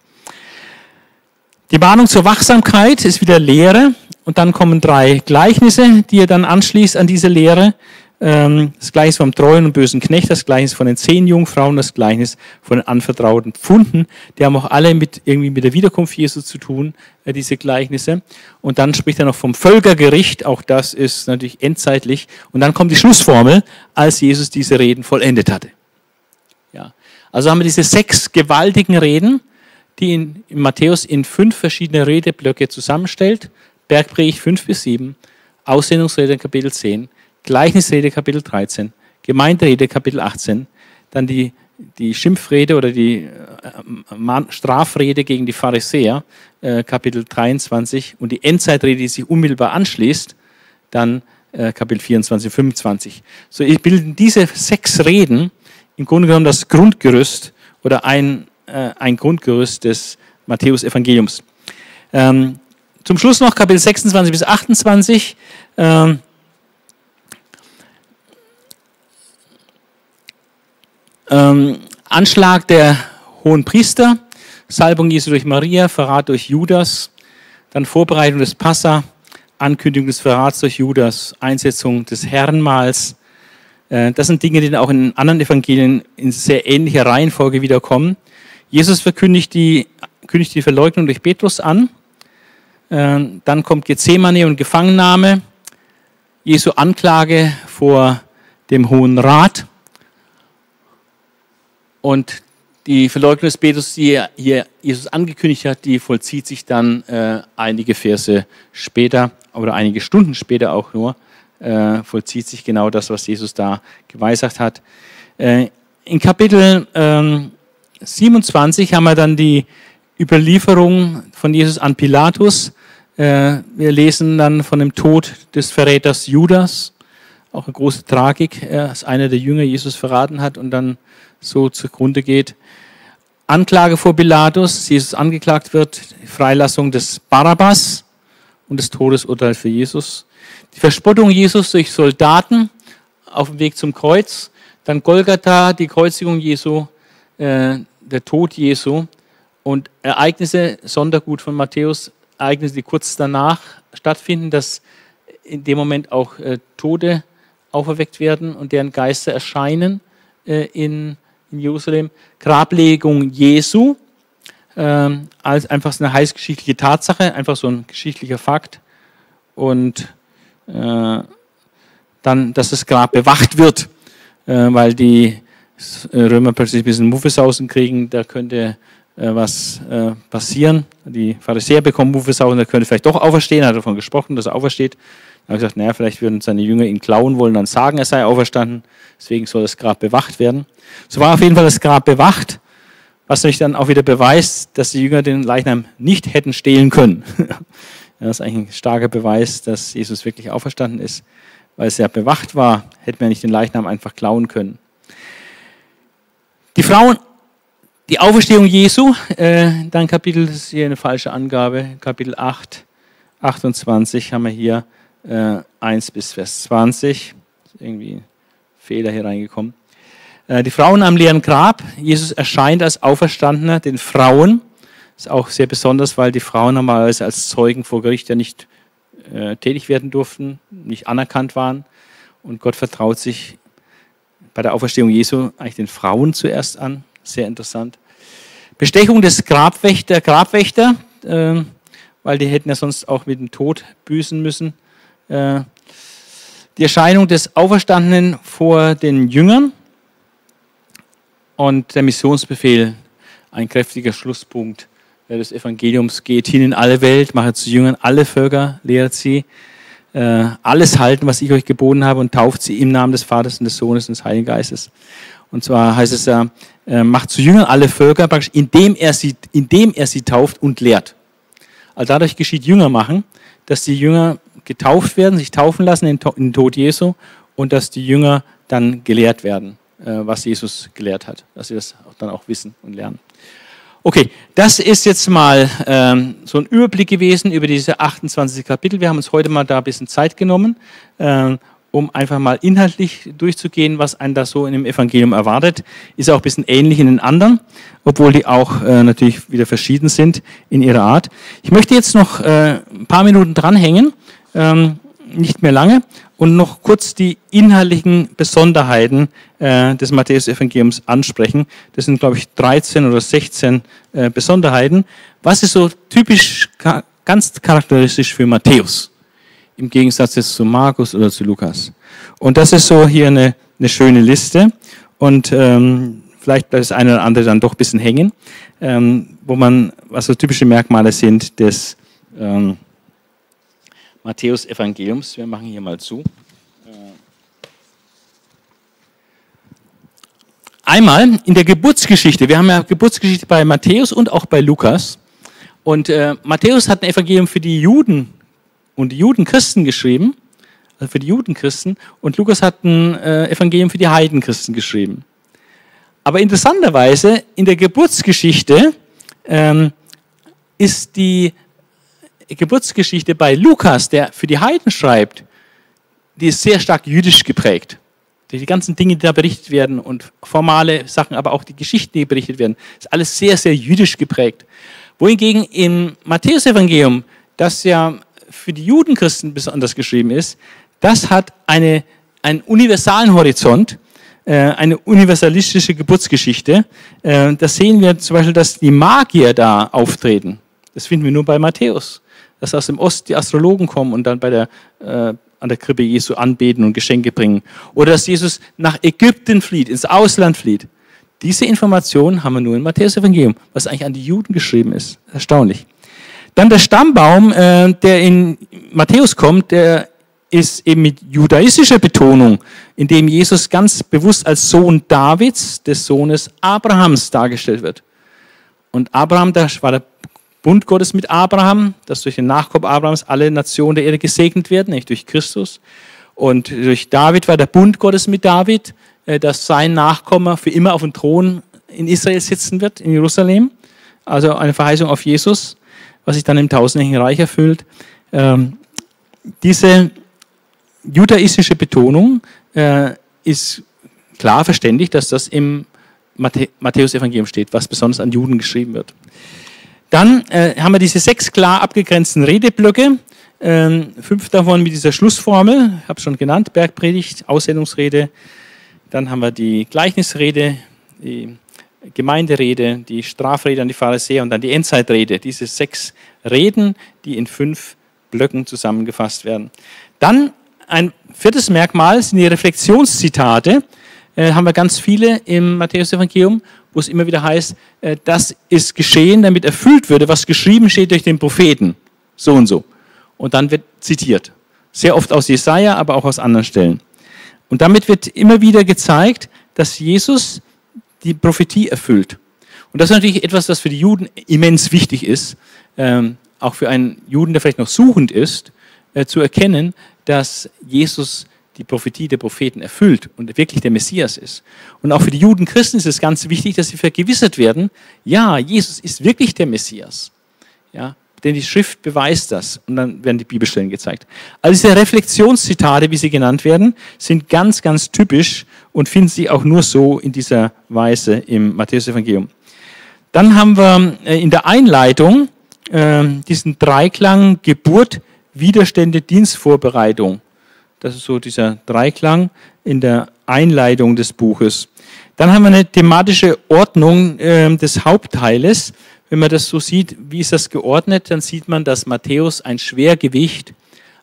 Die Warnung zur Wachsamkeit ist wieder Lehre und dann kommen drei Gleichnisse, die er dann anschließt an diese Lehre. Ähm, das Gleichnis vom treuen und bösen Knecht, das Gleichnis von den zehn Jungfrauen, das Gleichnis von den anvertrauten Pfunden. Die haben auch alle mit, irgendwie mit der Wiederkunft Jesu zu tun, äh, diese Gleichnisse. Und dann spricht er noch vom Völkergericht, auch das ist natürlich endzeitlich. Und dann kommt die Schlussformel, als Jesus diese Reden vollendet hatte. Ja. Also haben wir diese sechs gewaltigen Reden, die in, in Matthäus in fünf verschiedene Redeblöcke zusammenstellt. Bergpredigt 5 bis 7, Aussendungsrede Kapitel 10, Gleichnisrede Kapitel 13, Gemeinderede Kapitel 18, dann die die Schimpfrede oder die äh, Strafrede gegen die Pharisäer, äh, Kapitel 23, und die Endzeitrede, die sich unmittelbar anschließt, dann äh, Kapitel 24, 25. So bilden diese sechs Reden im Grunde genommen das Grundgerüst oder ein, äh, ein Grundgerüst des Matthäus-Evangeliums. Ähm, zum Schluss noch Kapitel 26 bis 28. Ähm, ähm, Anschlag der hohen Priester, Salbung Jesu durch Maria, Verrat durch Judas, dann Vorbereitung des Passa, Ankündigung des Verrats durch Judas, Einsetzung des Herrenmahls. Äh, das sind Dinge, die auch in anderen Evangelien in sehr ähnlicher Reihenfolge wiederkommen. Jesus verkündigt die, kündigt die Verleugnung durch Petrus an. Äh, dann kommt Gethsemane und Gefangennahme. Jesu Anklage vor dem Hohen Rat. Und die Verleugnung des Petrus, die hier Jesus angekündigt hat, die vollzieht sich dann äh, einige Verse später oder einige Stunden später auch nur, äh, vollzieht sich genau das, was Jesus da geweissagt hat. Äh, in Kapitel ähm, 27 haben wir dann die Überlieferung von Jesus an Pilatus. Äh, wir lesen dann von dem Tod des Verräters Judas, auch eine große Tragik, als einer der Jünger Jesus verraten hat und dann so zugrunde geht. Anklage vor Pilatus, Jesus angeklagt wird, Freilassung des Barabbas und das Todesurteil für Jesus. Die Verspottung Jesus durch Soldaten auf dem Weg zum Kreuz, dann Golgatha, die Kreuzigung Jesu, äh, der Tod Jesu und Ereignisse, Sondergut von Matthäus, Ereignisse, die kurz danach stattfinden, dass in dem Moment auch äh, Tode auferweckt werden und deren Geister erscheinen äh, in in Jerusalem, Grablegung Jesu, äh, als einfach eine heißgeschichtliche Tatsache, einfach so ein geschichtlicher Fakt. Und äh, dann, dass das Grab bewacht wird, äh, weil die Römer plötzlich ein bisschen Muffesausen kriegen, da könnte äh, was äh, passieren. Die Pharisäer bekommen Muffesausen, da könnte vielleicht doch auferstehen, er hat davon gesprochen, dass er aufersteht. Er hat gesagt, naja, vielleicht würden seine Jünger ihn klauen wollen, dann sagen, er sei auferstanden. Deswegen soll das Grab bewacht werden. So war auf jeden Fall das Grab bewacht, was natürlich dann auch wieder beweist, dass die Jünger den Leichnam nicht hätten stehlen können. das ist eigentlich ein starker Beweis, dass Jesus wirklich auferstanden ist. Weil es ja bewacht war, hätten wir nicht den Leichnam einfach klauen können. Die Frauen, die Auferstehung Jesu, äh, dann Kapitel, das ist hier eine falsche Angabe, Kapitel 8, 28 haben wir hier äh, 1 bis Vers 20. Ist irgendwie Fehler hier reingekommen. Äh, die Frauen am leeren Grab. Jesus erscheint als Auferstandener den Frauen. Ist auch sehr besonders, weil die Frauen normalerweise als Zeugen vor Gericht ja nicht äh, tätig werden durften, nicht anerkannt waren. Und Gott vertraut sich bei der Auferstehung Jesu eigentlich den Frauen zuerst an. Sehr interessant. Bestechung des Grabwächter, Grabwächter, äh, weil die hätten ja sonst auch mit dem Tod büßen müssen. Äh, die Erscheinung des Auferstandenen vor den Jüngern und der Missionsbefehl, ein kräftiger Schlusspunkt des Evangeliums, geht hin in alle Welt, mache zu Jüngern alle Völker, lehrt sie, äh, alles halten, was ich euch geboten habe und tauft sie im Namen des Vaters und des Sohnes und des Heiligen Geistes. Und zwar heißt es ja, äh, macht zu Jüngern alle Völker, indem er sie, indem er sie tauft und lehrt. Also dadurch geschieht Jünger machen, dass die Jünger getauft werden, sich taufen lassen in den Tod Jesu und dass die Jünger dann gelehrt werden, äh, was Jesus gelehrt hat, dass sie das dann auch wissen und lernen. Okay, das ist jetzt mal ähm, so ein Überblick gewesen über diese 28 Kapitel. Wir haben uns heute mal da ein bisschen Zeit genommen, äh, um einfach mal inhaltlich durchzugehen, was einen da so in dem Evangelium erwartet. Ist auch ein bisschen ähnlich in den anderen, obwohl die auch äh, natürlich wieder verschieden sind in ihrer Art. Ich möchte jetzt noch äh, ein paar Minuten dranhängen ähm, nicht mehr lange, und noch kurz die inhaltlichen Besonderheiten äh, des Matthäus-Evangeliums ansprechen. Das sind, glaube ich, 13 oder 16 äh, Besonderheiten. Was ist so typisch, ganz charakteristisch für Matthäus? Im Gegensatz jetzt zu Markus oder zu Lukas. Und das ist so hier eine, eine schöne Liste. Und ähm, vielleicht bleibt das eine oder andere dann doch ein bisschen hängen, ähm, wo man, was so typische Merkmale sind des ähm, Matthäus Evangeliums. Wir machen hier mal zu. einmal in der Geburtsgeschichte. Wir haben ja Geburtsgeschichte bei Matthäus und auch bei Lukas. Und äh, Matthäus hat ein Evangelium für die Juden und die Judenchristen geschrieben, also für die Judenchristen, und Lukas hat ein äh, Evangelium für die Heidenchristen geschrieben. Aber interessanterweise in der Geburtsgeschichte ähm, ist die Geburtsgeschichte bei Lukas, der für die Heiden schreibt, die ist sehr stark jüdisch geprägt. Die ganzen Dinge, die da berichtet werden und formale Sachen, aber auch die Geschichten, die berichtet werden, ist alles sehr, sehr jüdisch geprägt. Wohingegen im Matthäusevangelium, das ja für die Judenchristen besonders geschrieben ist, das hat eine, einen universalen Horizont, äh, eine universalistische Geburtsgeschichte. Äh, da sehen wir zum Beispiel, dass die Magier da auftreten. Das finden wir nur bei Matthäus. Dass aus dem Ost die Astrologen kommen und dann bei der, äh, an der Krippe Jesu anbeten und Geschenke bringen. Oder dass Jesus nach Ägypten flieht, ins Ausland flieht. Diese Informationen haben wir nur in Matthäus Evangelium, was eigentlich an die Juden geschrieben ist. Erstaunlich. Dann der Stammbaum, äh, der in Matthäus kommt, der ist eben mit judaistischer Betonung, in dem Jesus ganz bewusst als Sohn Davids, des Sohnes Abrahams dargestellt wird. Und Abraham, da war der Bund Gottes mit Abraham, dass durch den Nachkommen Abrahams alle Nationen der Erde gesegnet werden, nicht durch Christus. Und durch David war der Bund Gottes mit David, äh, dass sein Nachkomme für immer auf dem Thron in Israel sitzen wird, in Jerusalem. Also eine Verheißung auf Jesus, was sich dann im tausendjährigen Reich erfüllt. Ähm, diese judaistische Betonung äh, ist klar verständlich, dass das im Matthäus-Evangelium steht, was besonders an Juden geschrieben wird. Dann äh, haben wir diese sechs klar abgegrenzten Redeblöcke. Ähm, fünf davon mit dieser Schlussformel, ich habe schon genannt, Bergpredigt, Aussendungsrede, dann haben wir die Gleichnisrede, die Gemeinderede, die Strafrede an die Pharisäer und dann die Endzeitrede. Diese sechs Reden, die in fünf Blöcken zusammengefasst werden. Dann ein viertes Merkmal sind die Reflexionszitate. Äh, haben wir ganz viele im Matthäus-Evangelium, wo es immer wieder heißt, äh, das ist geschehen, damit erfüllt würde, was geschrieben steht durch den Propheten. So und so. Und dann wird zitiert. Sehr oft aus Jesaja, aber auch aus anderen Stellen. Und damit wird immer wieder gezeigt, dass Jesus die Prophetie erfüllt. Und das ist natürlich etwas, das für die Juden immens wichtig ist, ähm, auch für einen Juden, der vielleicht noch suchend ist, äh, zu erkennen, dass Jesus die Prophetie der Propheten erfüllt und wirklich der Messias ist. Und auch für die Juden Christen ist es ganz wichtig, dass sie vergewissert werden, ja, Jesus ist wirklich der Messias. Ja, denn die Schrift beweist das. Und dann werden die Bibelstellen gezeigt. Also diese Reflexionszitate, wie sie genannt werden, sind ganz, ganz typisch und finden sie auch nur so in dieser Weise im Matthäus-Evangelium. Dann haben wir äh, in der Einleitung äh, diesen Dreiklang Geburt, Widerstände, Dienstvorbereitung. Das ist so dieser Dreiklang in der Einleitung des Buches. Dann haben wir eine thematische Ordnung äh, des Hauptteiles. Wenn man das so sieht, wie ist das geordnet, dann sieht man, dass Matthäus ein Schwergewicht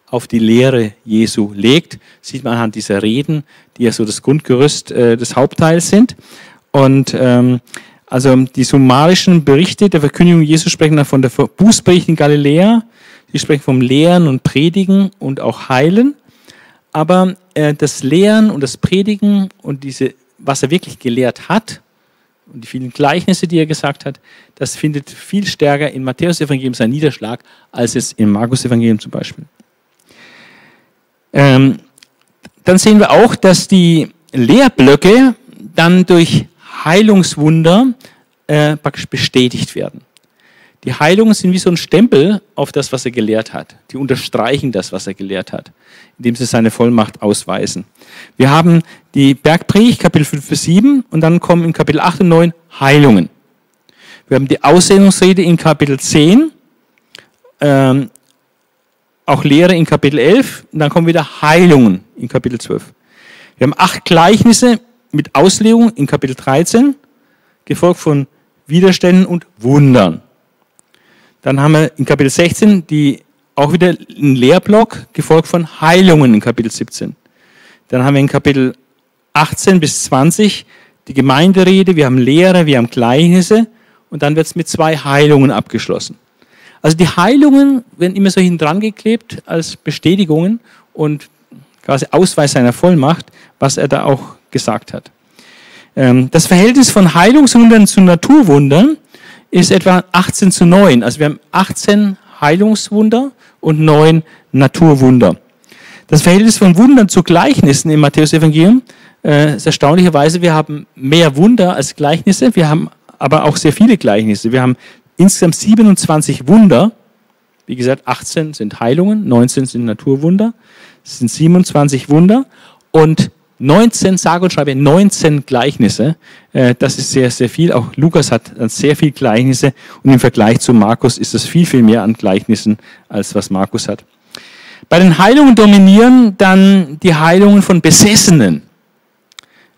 auf die Lehre Jesu legt. Sieht man anhand dieser Reden, die ja so das Grundgerüst äh, des Hauptteils sind. Und ähm, also die summarischen Berichte der Verkündigung Jesu sprechen dann von der Bußbericht in Galiläa. Sie sprechen vom Lehren und Predigen und auch Heilen. Aber äh, das Lehren und das Predigen und diese, was er wirklich gelehrt hat, und die vielen Gleichnisse, die er gesagt hat, das findet viel stärker in Matthäus Evangelium seinen Niederschlag, als es im Markus Evangelium zum Beispiel. Ähm, dann sehen wir auch, dass die Lehrblöcke dann durch Heilungswunder äh, praktisch bestätigt werden. Die Heilungen sind wie so ein Stempel auf das, was er gelehrt hat. Die unterstreichen das, was er gelehrt hat, indem sie seine Vollmacht ausweisen. Wir haben die Bergpredigt, Kapitel 5 bis 7, und dann kommen in Kapitel 8 und 9 Heilungen. Wir haben die Aussendungsrede in Kapitel 10, ähm, auch Lehre in Kapitel 11, und dann kommen wieder Heilungen in Kapitel 12. Wir haben acht Gleichnisse mit Auslegung in Kapitel 13, gefolgt von Widerständen und Wundern. Dann haben wir in Kapitel 16 die, auch wieder einen Lehrblock, gefolgt von Heilungen in Kapitel 17. Dann haben wir in Kapitel 18 bis 20 die Gemeinderede, wir haben Lehre, wir haben Gleichnisse und dann wird es mit zwei Heilungen abgeschlossen. Also die Heilungen werden immer so hinten dran geklebt als Bestätigungen und quasi Ausweis seiner Vollmacht, was er da auch gesagt hat. Ähm, das Verhältnis von Heilungswundern zu Naturwundern ist etwa 18 zu 9. Also wir haben 18 Heilungswunder und 9 Naturwunder. Das Verhältnis von Wundern zu Gleichnissen im Matthäus-Evangelium äh, ist erstaunlicherweise, wir haben mehr Wunder als Gleichnisse, wir haben aber auch sehr viele Gleichnisse. Wir haben insgesamt 27 Wunder. Wie gesagt, 18 sind Heilungen, 19 sind Naturwunder. Es sind 27 Wunder und 19, sage und schreibe, 19 Gleichnisse. Äh, das ist sehr, sehr viel. Auch Lukas hat sehr viel Gleichnisse und im Vergleich zu Markus ist es viel, viel mehr an Gleichnissen, als was Markus hat. Bei den Heilungen dominieren dann die Heilungen von Besessenen.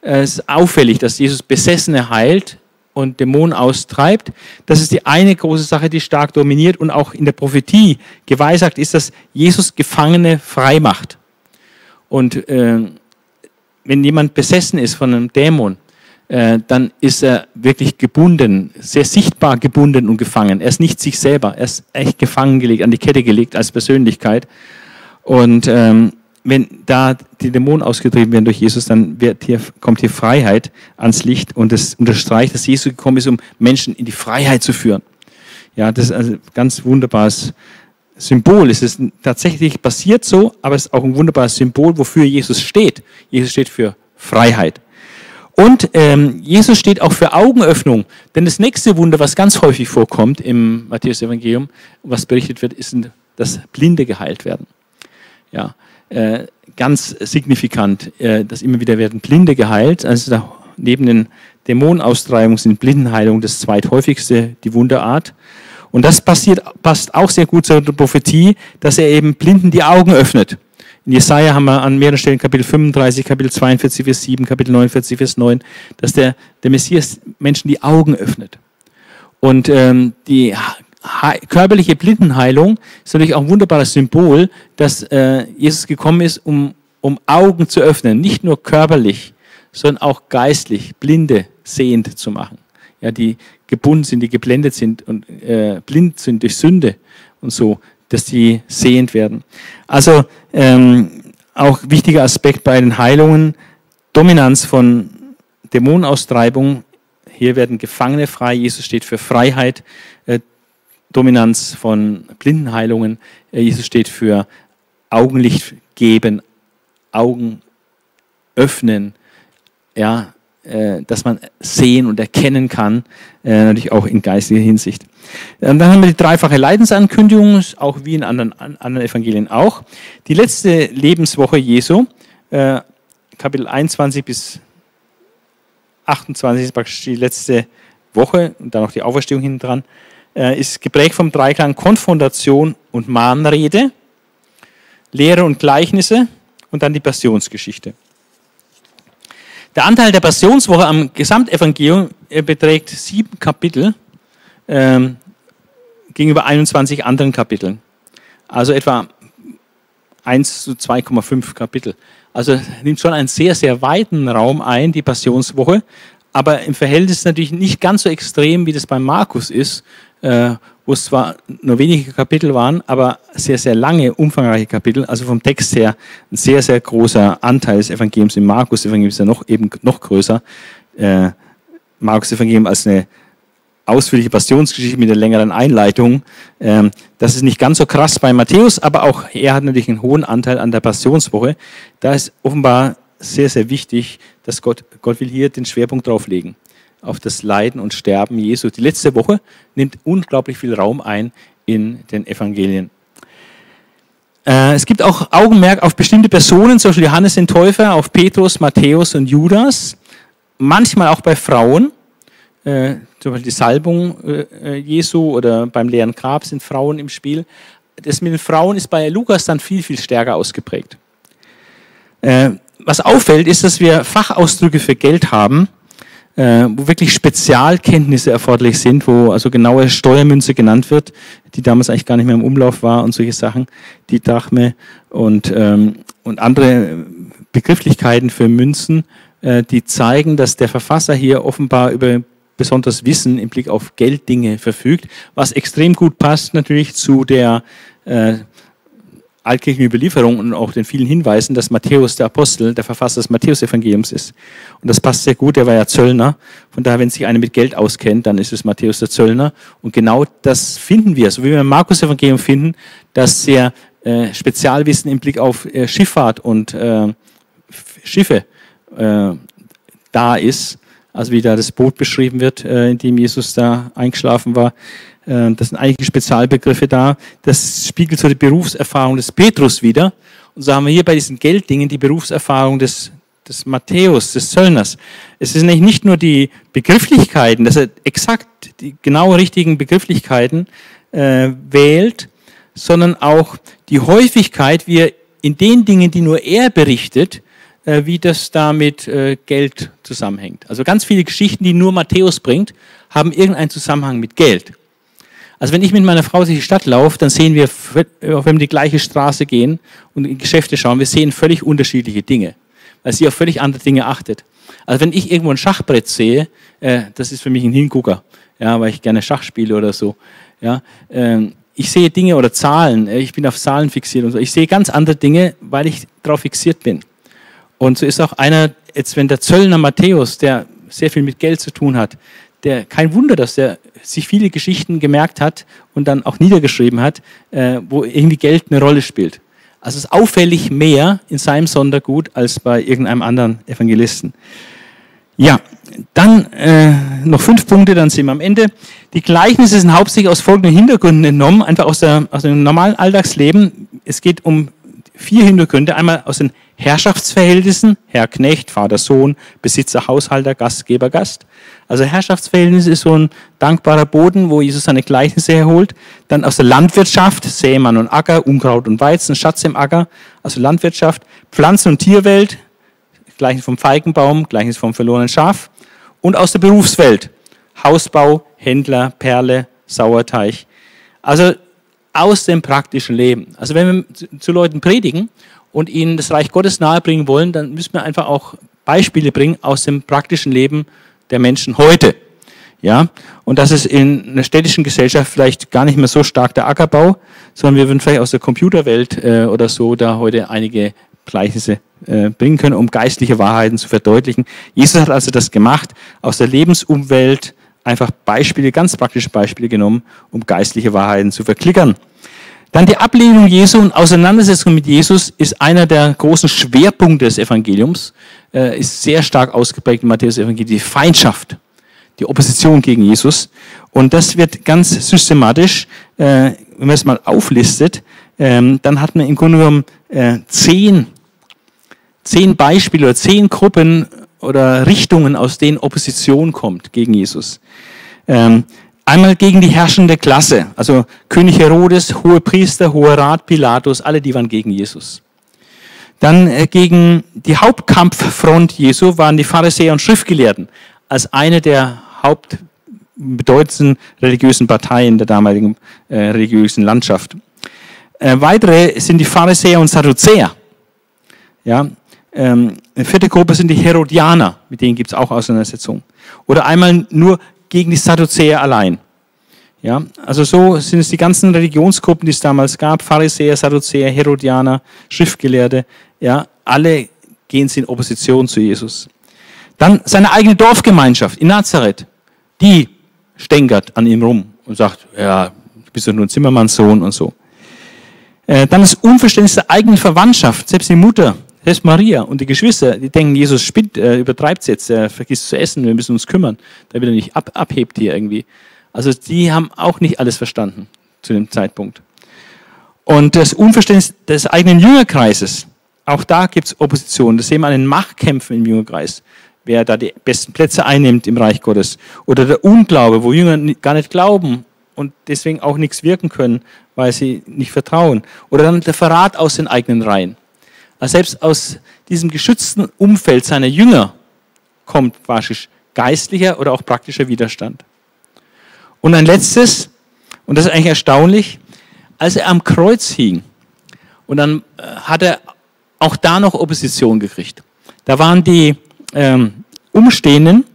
Es ist auffällig, dass Jesus Besessene heilt und Dämonen austreibt. Das ist die eine große Sache, die stark dominiert und auch in der Prophetie geweissagt ist, dass Jesus Gefangene frei macht. Und äh, wenn jemand besessen ist von einem Dämon, äh, dann ist er wirklich gebunden, sehr sichtbar gebunden und gefangen. Er ist nicht sich selber, er ist echt gefangen gelegt, an die Kette gelegt als Persönlichkeit. Und ähm, wenn da die Dämonen ausgetrieben werden durch Jesus, dann wird hier, kommt hier Freiheit ans Licht und das unterstreicht, dass Jesus gekommen ist, um Menschen in die Freiheit zu führen. Ja, das ist also ganz wunderbares Symbol. Es ist tatsächlich passiert so, aber es ist auch ein wunderbares Symbol, wofür Jesus steht. Jesus steht für Freiheit. Und ähm, Jesus steht auch für Augenöffnung. Denn das nächste Wunder, was ganz häufig vorkommt im Matthäus-Evangelium, was berichtet wird, ist, dass Blinde geheilt werden. Ja, äh, ganz signifikant, äh, dass immer wieder werden Blinde geheilt. Also da, neben den Dämonenaustreibungen sind Blindenheilung das zweithäufigste, die Wunderart. Und das passiert, passt auch sehr gut zur Prophetie, dass er eben Blinden die Augen öffnet. In Jesaja haben wir an mehreren Stellen Kapitel 35, Kapitel 42, Vers 7, Kapitel 49, Vers 9, dass der, der Messias Menschen die Augen öffnet. Und ähm, die körperliche Blindenheilung ist natürlich auch ein wunderbares Symbol, dass äh, Jesus gekommen ist, um, um Augen zu öffnen. Nicht nur körperlich, sondern auch geistlich, Blinde sehend zu machen. Ja, die gebunden sind, die geblendet sind und äh, blind sind durch Sünde und so, dass die sehend werden. Also ähm, auch wichtiger Aspekt bei den Heilungen, Dominanz von Dämonenaustreibung. Hier werden Gefangene frei. Jesus steht für Freiheit. Äh, Dominanz von Blindenheilungen. Äh, Jesus steht für Augenlicht geben, Augen öffnen, ja, äh, dass man sehen und erkennen kann, äh, natürlich auch in geistiger Hinsicht. Und dann haben wir die dreifache Leidensankündigung, auch wie in anderen, anderen Evangelien auch. Die letzte Lebenswoche Jesu, äh, Kapitel 21 bis 28 ist praktisch die letzte Woche und dann noch die Auferstehung hinten dran, ist geprägt vom Dreiklang Konfrontation und Mahnrede, Lehre und Gleichnisse und dann die Passionsgeschichte. Der Anteil der Passionswoche am Gesamtevangelium beträgt sieben Kapitel ähm, gegenüber 21 anderen Kapiteln. Also etwa 1 zu 2,5 Kapitel. Also nimmt schon einen sehr, sehr weiten Raum ein, die Passionswoche, aber im Verhältnis natürlich nicht ganz so extrem, wie das bei Markus ist, äh, wo es zwar nur wenige Kapitel waren, aber sehr, sehr lange, umfangreiche Kapitel. Also vom Text her ein sehr, sehr großer Anteil des Evangeliums. Im Markus-Evangelium ist ja noch, eben noch größer. Äh, Markus-Evangelium als eine ausführliche Passionsgeschichte mit einer längeren Einleitung. Ähm, das ist nicht ganz so krass bei Matthäus, aber auch er hat natürlich einen hohen Anteil an der Passionswoche. Da ist offenbar sehr, sehr wichtig, dass Gott, Gott will hier den Schwerpunkt drauflegen auf das Leiden und Sterben Jesu. Die letzte Woche nimmt unglaublich viel Raum ein in den Evangelien. Äh, es gibt auch Augenmerk auf bestimmte Personen, zum Beispiel Johannes den Täufer, auf Petrus, Matthäus und Judas. Manchmal auch bei Frauen, äh, zum Beispiel die Salbung äh, Jesu oder beim leeren Grab sind Frauen im Spiel. Das mit den Frauen ist bei Lukas dann viel, viel stärker ausgeprägt. Was auffällt, ist, dass wir Fachausdrücke für Geld haben, wo wirklich Spezialkenntnisse erforderlich sind, wo also genaue Steuermünze genannt wird, die damals eigentlich gar nicht mehr im Umlauf war und solche Sachen, die Drachme und, ähm, und andere Begrifflichkeiten für Münzen, äh, die zeigen, dass der Verfasser hier offenbar über besonderes Wissen im Blick auf Gelddinge verfügt, was extrem gut passt natürlich zu der äh, altkirchlichen Überlieferung und auch den vielen Hinweisen, dass Matthäus der Apostel, der Verfasser des Matthäus-Evangeliums ist. Und das passt sehr gut, er war ja Zöllner. Von daher, wenn sich einer mit Geld auskennt, dann ist es Matthäus der Zöllner. Und genau das finden wir, so wie wir im Markus-Evangelium finden, dass sehr äh, Spezialwissen im Blick auf äh, Schifffahrt und äh, Schiffe äh, da ist. Also wie da das Boot beschrieben wird, äh, in dem Jesus da eingeschlafen war. Äh, das sind einige Spezialbegriffe da. Das spiegelt so die Berufserfahrung des Petrus wieder. Und so haben wir hier bei diesen Gelddingen die Berufserfahrung des, des Matthäus, des Zöllners. Es sind nicht nur die Begrifflichkeiten, dass er exakt die genau richtigen Begrifflichkeiten äh, wählt, sondern auch die Häufigkeit, wie er in den Dingen, die nur er berichtet, äh, wie das da mit äh, Geld zusammenhängt. Also ganz viele Geschichten, die nur Matthäus bringt, haben irgendeinen Zusammenhang mit Geld. Also wenn ich mit meiner Frau durch die Stadt laufe, dann sehen wir, wenn wir die gleiche Straße gehen und in Geschäfte schauen, wir sehen völlig unterschiedliche Dinge, weil sie auf völlig andere Dinge achtet. Also wenn ich irgendwo ein Schachbrett sehe, äh, das ist für mich ein Hingucker, ja, weil ich gerne Schach spiele oder so. Ja, äh, ich sehe Dinge oder Zahlen, äh, ich bin auf Zahlen fixiert und so. Ich sehe ganz andere Dinge, weil ich darauf fixiert bin. Und so ist auch einer, jetzt wenn der Zöllner Matthäus, der sehr viel mit Geld zu tun hat, der, kein Wunder, dass der sich viele Geschichten gemerkt hat und dann auch niedergeschrieben hat, äh, wo irgendwie Geld eine Rolle spielt. Also es ist auffällig mehr in seinem Sondergut als bei irgendeinem anderen Evangelisten. Ja, dann äh, noch fünf Punkte, dann sind wir am Ende. Die Gleichnisse sind hauptsächlich aus folgenden Hintergründen entnommen, einfach aus, der, aus dem normalen Alltagsleben. Es geht um vier Hintergründe. Einmal aus den Herrschaftsverhältnissen, Herr Knecht, Vater Sohn, Besitzer, Haushalter, Gastgeber, Gast. Also Herrschaftsverhältnis ist so ein dankbarer Boden, wo Jesus seine Gleichnisse herholt. Dann aus der Landwirtschaft, Sämann und Acker, Unkraut und Weizen, Schatz im Acker, also Landwirtschaft, Pflanzen- und Tierwelt, Gleichnis vom Feigenbaum, Gleichnis vom verlorenen Schaf. Und aus der Berufswelt, Hausbau, Händler, Perle, Sauerteig. Also aus dem praktischen Leben. Also wenn wir zu Leuten predigen und ihnen das Reich Gottes nahebringen wollen, dann müssen wir einfach auch Beispiele bringen aus dem praktischen Leben der Menschen heute. Ja, und das ist in einer städtischen Gesellschaft vielleicht gar nicht mehr so stark der Ackerbau, sondern wir würden vielleicht aus der Computerwelt äh, oder so da heute einige Gleichnisse äh, bringen können, um geistliche Wahrheiten zu verdeutlichen. Jesus hat also das gemacht, aus der Lebensumwelt einfach Beispiele, ganz praktische Beispiele genommen, um geistliche Wahrheiten zu verklickern. Dann die Ablehnung Jesu und Auseinandersetzung mit Jesus ist einer der großen Schwerpunkte des Evangeliums, äh, ist sehr stark ausgeprägt im Matthäus-Evangelium, die Feindschaft, die Opposition gegen Jesus. Und das wird ganz systematisch, äh, wenn man es mal auflistet, ähm, dann hat man im Grunde genommen äh, zehn, zehn Beispiele oder zehn Gruppen oder Richtungen, aus denen Opposition kommt gegen Jesus. Ähm, Einmal gegen die herrschende Klasse, also König Herodes, hohe Priester, hoher Rat, Pilatus, alle die waren gegen Jesus. Dann äh, gegen die Hauptkampffront Jesu waren die Pharisäer und Schriftgelehrten als eine der hauptbedeutendsten religiösen Parteien der damaligen äh, religiösen Landschaft. Äh, weitere sind die Pharisäer und Sadduzäer. Ja, ähm, vierte Gruppe sind die Herodianer, mit denen gibt es auch Auseinandersetzungen. Oder einmal nur gegen die Sadduzäer allein. Ja, also so sind es die ganzen Religionsgruppen, die es damals gab, Pharisäer, Sadduzäer, Herodianer, Schriftgelehrte, ja, alle gehen sie in Opposition zu Jesus. Dann seine eigene Dorfgemeinschaft in Nazareth, die stänkert an ihm rum und sagt, ja, du bist doch nur ein Zimmermannssohn und so. Äh, dann das Unverständnis der eigenen Verwandtschaft, selbst die Mutter selbst Maria und die Geschwister, die denken, Jesus spinnt, äh, übertreibt es jetzt, er vergisst zu essen, wir müssen uns kümmern, damit er nicht ab, abhebt hier irgendwie. Also die haben auch nicht alles verstanden zu dem Zeitpunkt. Und das Unverständnis des eigenen Jüngerkreises, auch da gibt es Opposition. Das sehen wir an den Machtkämpfen im Jüngerkreis, wer da die besten Plätze einnimmt im Reich Gottes. Oder der Unglaube, wo Jünger gar nicht glauben und deswegen auch nichts wirken können, weil sie nicht vertrauen. Oder dann der Verrat aus den eigenen Reihen. Also selbst aus diesem geschützten Umfeld seiner Jünger kommt wahrscheinlich geistlicher oder auch praktischer Widerstand. Und ein letztes, und das ist eigentlich erstaunlich, als er am Kreuz hing, und dann äh, hat er auch da noch Opposition gekriegt. Da waren die ähm, Umstehenden,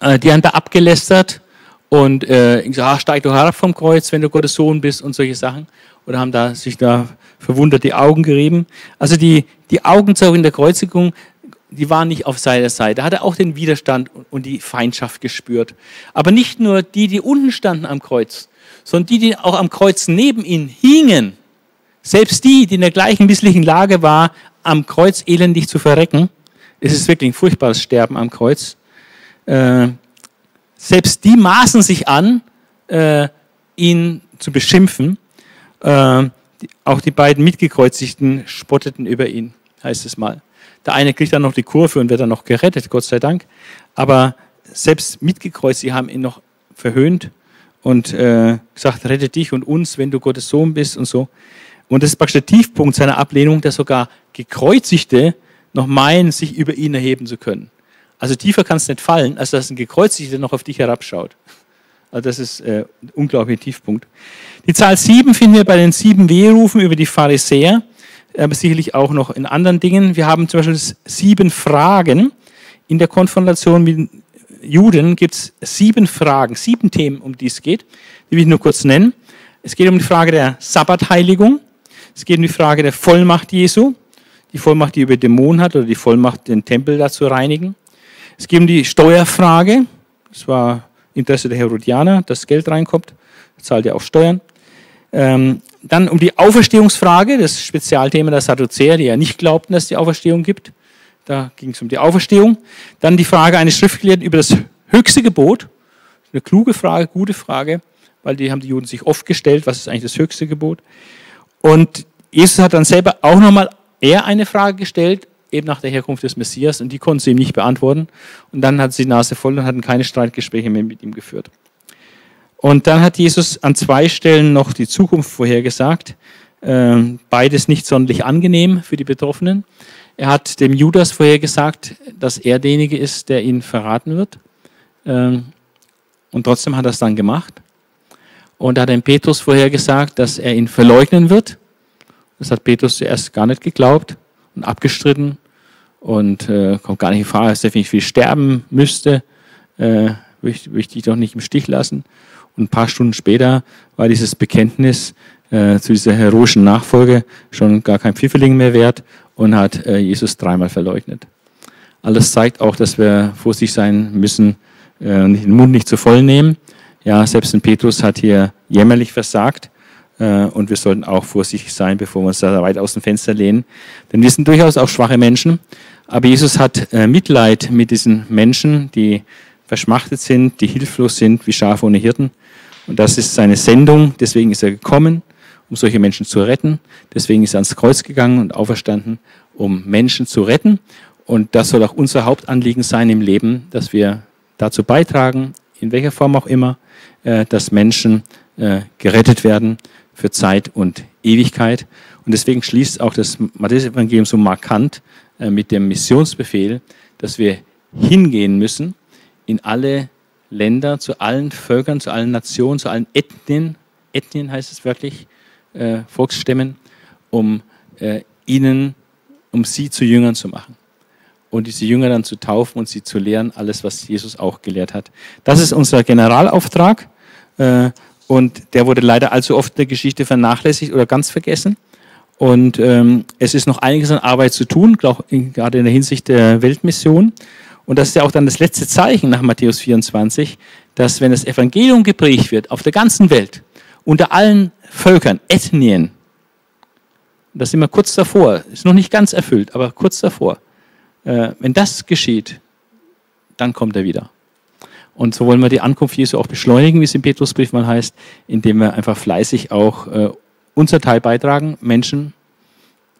äh, die haben da abgelästert und äh, gesagt, ah, steig doch herab vom Kreuz, wenn du Gottes Sohn bist und solche Sachen. Oder haben da sich da verwundert die Augen gerieben. Also die, die Augenzeugen der Kreuzigung, die waren nicht auf seiner Seite. Da hat er auch den Widerstand und die Feindschaft gespürt. Aber nicht nur die, die unten standen am Kreuz, sondern die, die auch am Kreuz neben ihm hingen. Selbst die, die in der gleichen misslichen Lage war, am Kreuz elendig zu verrecken. Es ist wirklich ein furchtbares Sterben am Kreuz. Äh, selbst die maßen sich an, äh, ihn zu beschimpfen. Äh, auch die beiden Mitgekreuzigten spotteten über ihn, heißt es mal. Der eine kriegt dann noch die Kurve und wird dann noch gerettet, Gott sei Dank. Aber selbst Mitgekreuzigte haben ihn noch verhöhnt und äh, gesagt, rette dich und uns, wenn du Gottes Sohn bist und so. Und das ist praktisch der Tiefpunkt seiner Ablehnung, dass sogar Gekreuzigte noch meinen, sich über ihn erheben zu können. Also tiefer kann es nicht fallen, als dass ein Gekreuzigter noch auf dich herabschaut. Also das ist äh, ein unglaublicher Tiefpunkt. Die Zahl sieben finden wir bei den sieben Wehrufen über die Pharisäer, aber sicherlich auch noch in anderen Dingen. Wir haben zum Beispiel sieben Fragen. In der Konfrontation mit Juden gibt es sieben Fragen, sieben Themen, um die es geht. Die will ich nur kurz nennen. Es geht um die Frage der Sabbatheiligung. Es geht um die Frage der Vollmacht Jesu, die Vollmacht, die über Dämonen hat, oder die Vollmacht, den Tempel da zu reinigen. Es geht um die Steuerfrage. Das war Interesse der Herodianer, dass Geld reinkommt. Zahlt ja auch Steuern. Ähm, dann um die Auferstehungsfrage, das Spezialthema der Sadduzäer, die ja nicht glaubten, dass es die Auferstehung gibt. Da ging es um die Auferstehung. Dann die Frage eines Schriftgelehrten über das höchste Gebot. Eine kluge Frage, gute Frage, weil die haben die Juden sich oft gestellt, was ist eigentlich das höchste Gebot. Und Jesus hat dann selber auch nochmal eher eine Frage gestellt, eben nach der Herkunft des Messias, und die konnten sie ihm nicht beantworten. Und dann hat sie die Nase voll und hatten keine Streitgespräche mehr mit ihm geführt. Und dann hat Jesus an zwei Stellen noch die Zukunft vorhergesagt. Ähm, beides nicht sonderlich angenehm für die Betroffenen. Er hat dem Judas vorhergesagt, dass er derjenige ist, der ihn verraten wird. Ähm, und trotzdem hat er es dann gemacht. Und er hat dem Petrus vorhergesagt, dass er ihn verleugnen wird. Das hat Petrus zuerst gar nicht geglaubt und abgestritten und äh, kommt gar nicht in Frage, dass er definitiv sterben müsste. Äh, möchte ich dich doch nicht im Stich lassen. Und ein paar Stunden später war dieses Bekenntnis äh, zu dieser heroischen Nachfolge schon gar kein Pfifferling mehr wert und hat äh, Jesus dreimal verleugnet. Alles zeigt auch, dass wir vorsichtig sein müssen, äh, den Mund nicht zu voll nehmen. Ja, selbst ein Petrus hat hier jämmerlich versagt äh, und wir sollten auch vorsichtig sein, bevor wir uns da weit aus dem Fenster lehnen. Denn wir sind durchaus auch schwache Menschen. Aber Jesus hat äh, Mitleid mit diesen Menschen, die verschmachtet sind, die hilflos sind, wie Schafe ohne Hirten. Und das ist seine Sendung. Deswegen ist er gekommen, um solche Menschen zu retten. Deswegen ist er ans Kreuz gegangen und auferstanden, um Menschen zu retten. Und das soll auch unser Hauptanliegen sein im Leben, dass wir dazu beitragen, in welcher Form auch immer, äh, dass Menschen gerettet werden für Zeit und Ewigkeit. Und deswegen schließt auch das Matthäus-Evangelium so markant äh, mit dem Missionsbefehl, dass wir hingehen müssen in alle Länder, zu allen Völkern, zu allen Nationen, zu allen Ethnien, Ethnien heißt es wirklich, äh, Volksstämmen, um äh, ihnen, um sie zu Jüngern zu machen. Und diese Jünger dann zu taufen und sie zu lehren, alles, was Jesus auch gelehrt hat. Das ist unser Generalauftrag. Äh, und der wurde leider allzu oft in der Geschichte vernachlässigt oder ganz vergessen. Und ähm, es ist noch einiges an Arbeit zu tun, glaub, gerade in der Hinsicht der Weltmission. Und das ist ja auch dann das letzte Zeichen nach Matthäus 24, dass wenn das Evangelium geprägt wird auf der ganzen Welt, unter allen Völkern, Ethnien, das sind wir kurz davor, ist noch nicht ganz erfüllt, aber kurz davor, äh, wenn das geschieht, dann kommt er wieder. Und so wollen wir die Ankunft Jesu auch beschleunigen, wie es im Petrusbrief mal heißt, indem wir einfach fleißig auch äh, unser Teil beitragen, Menschen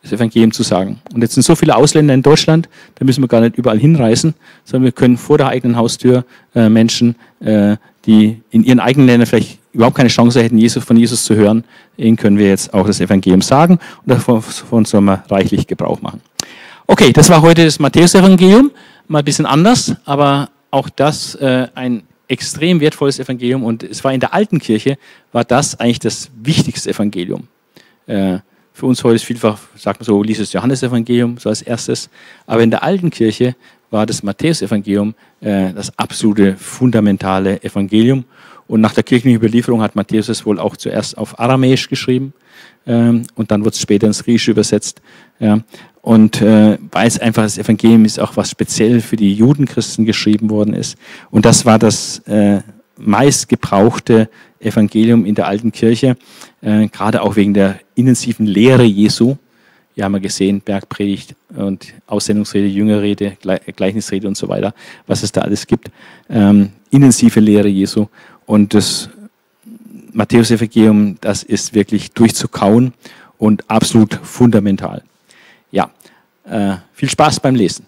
das Evangelium zu sagen. Und jetzt sind so viele Ausländer in Deutschland, da müssen wir gar nicht überall hinreisen, sondern wir können vor der eigenen Haustür äh, Menschen, äh, die in ihren eigenen Ländern vielleicht überhaupt keine Chance hätten, Jesus, von Jesus zu hören, ihnen können wir jetzt auch das Evangelium sagen und davon sollen wir reichlich Gebrauch machen. Okay, das war heute das Matthäus-Evangelium, mal ein bisschen anders, aber auch das äh, ein extrem wertvolles Evangelium und es war in der alten Kirche, war das eigentlich das wichtigste Evangelium. Äh, für uns heute ist vielfach, sagt man so, liest das Johannesevangelium so als erstes, aber in der alten Kirche war das Matthäusevangelium äh, das absolute fundamentale Evangelium. Und nach der kirchlichen Überlieferung hat Matthäus es wohl auch zuerst auf Aramäisch geschrieben ähm, und dann wurde es später ins Griechische übersetzt. Ja. Und äh, weil es einfach das Evangelium ist, auch was speziell für die Judenchristen geschrieben worden ist. Und das war das äh, meistgebrauchte Evangelium in der alten Kirche, äh, gerade auch wegen der intensiven Lehre Jesu. Wir haben ja gesehen, Bergpredigt und Aussendungsrede, Jüngerrede, Gleichnisrede und so weiter, was es da alles gibt. Ähm, intensive Lehre Jesu. Und das Matthäus-Evangelium, das ist wirklich durchzukauen und absolut fundamental. Ja, äh, viel Spaß beim Lesen.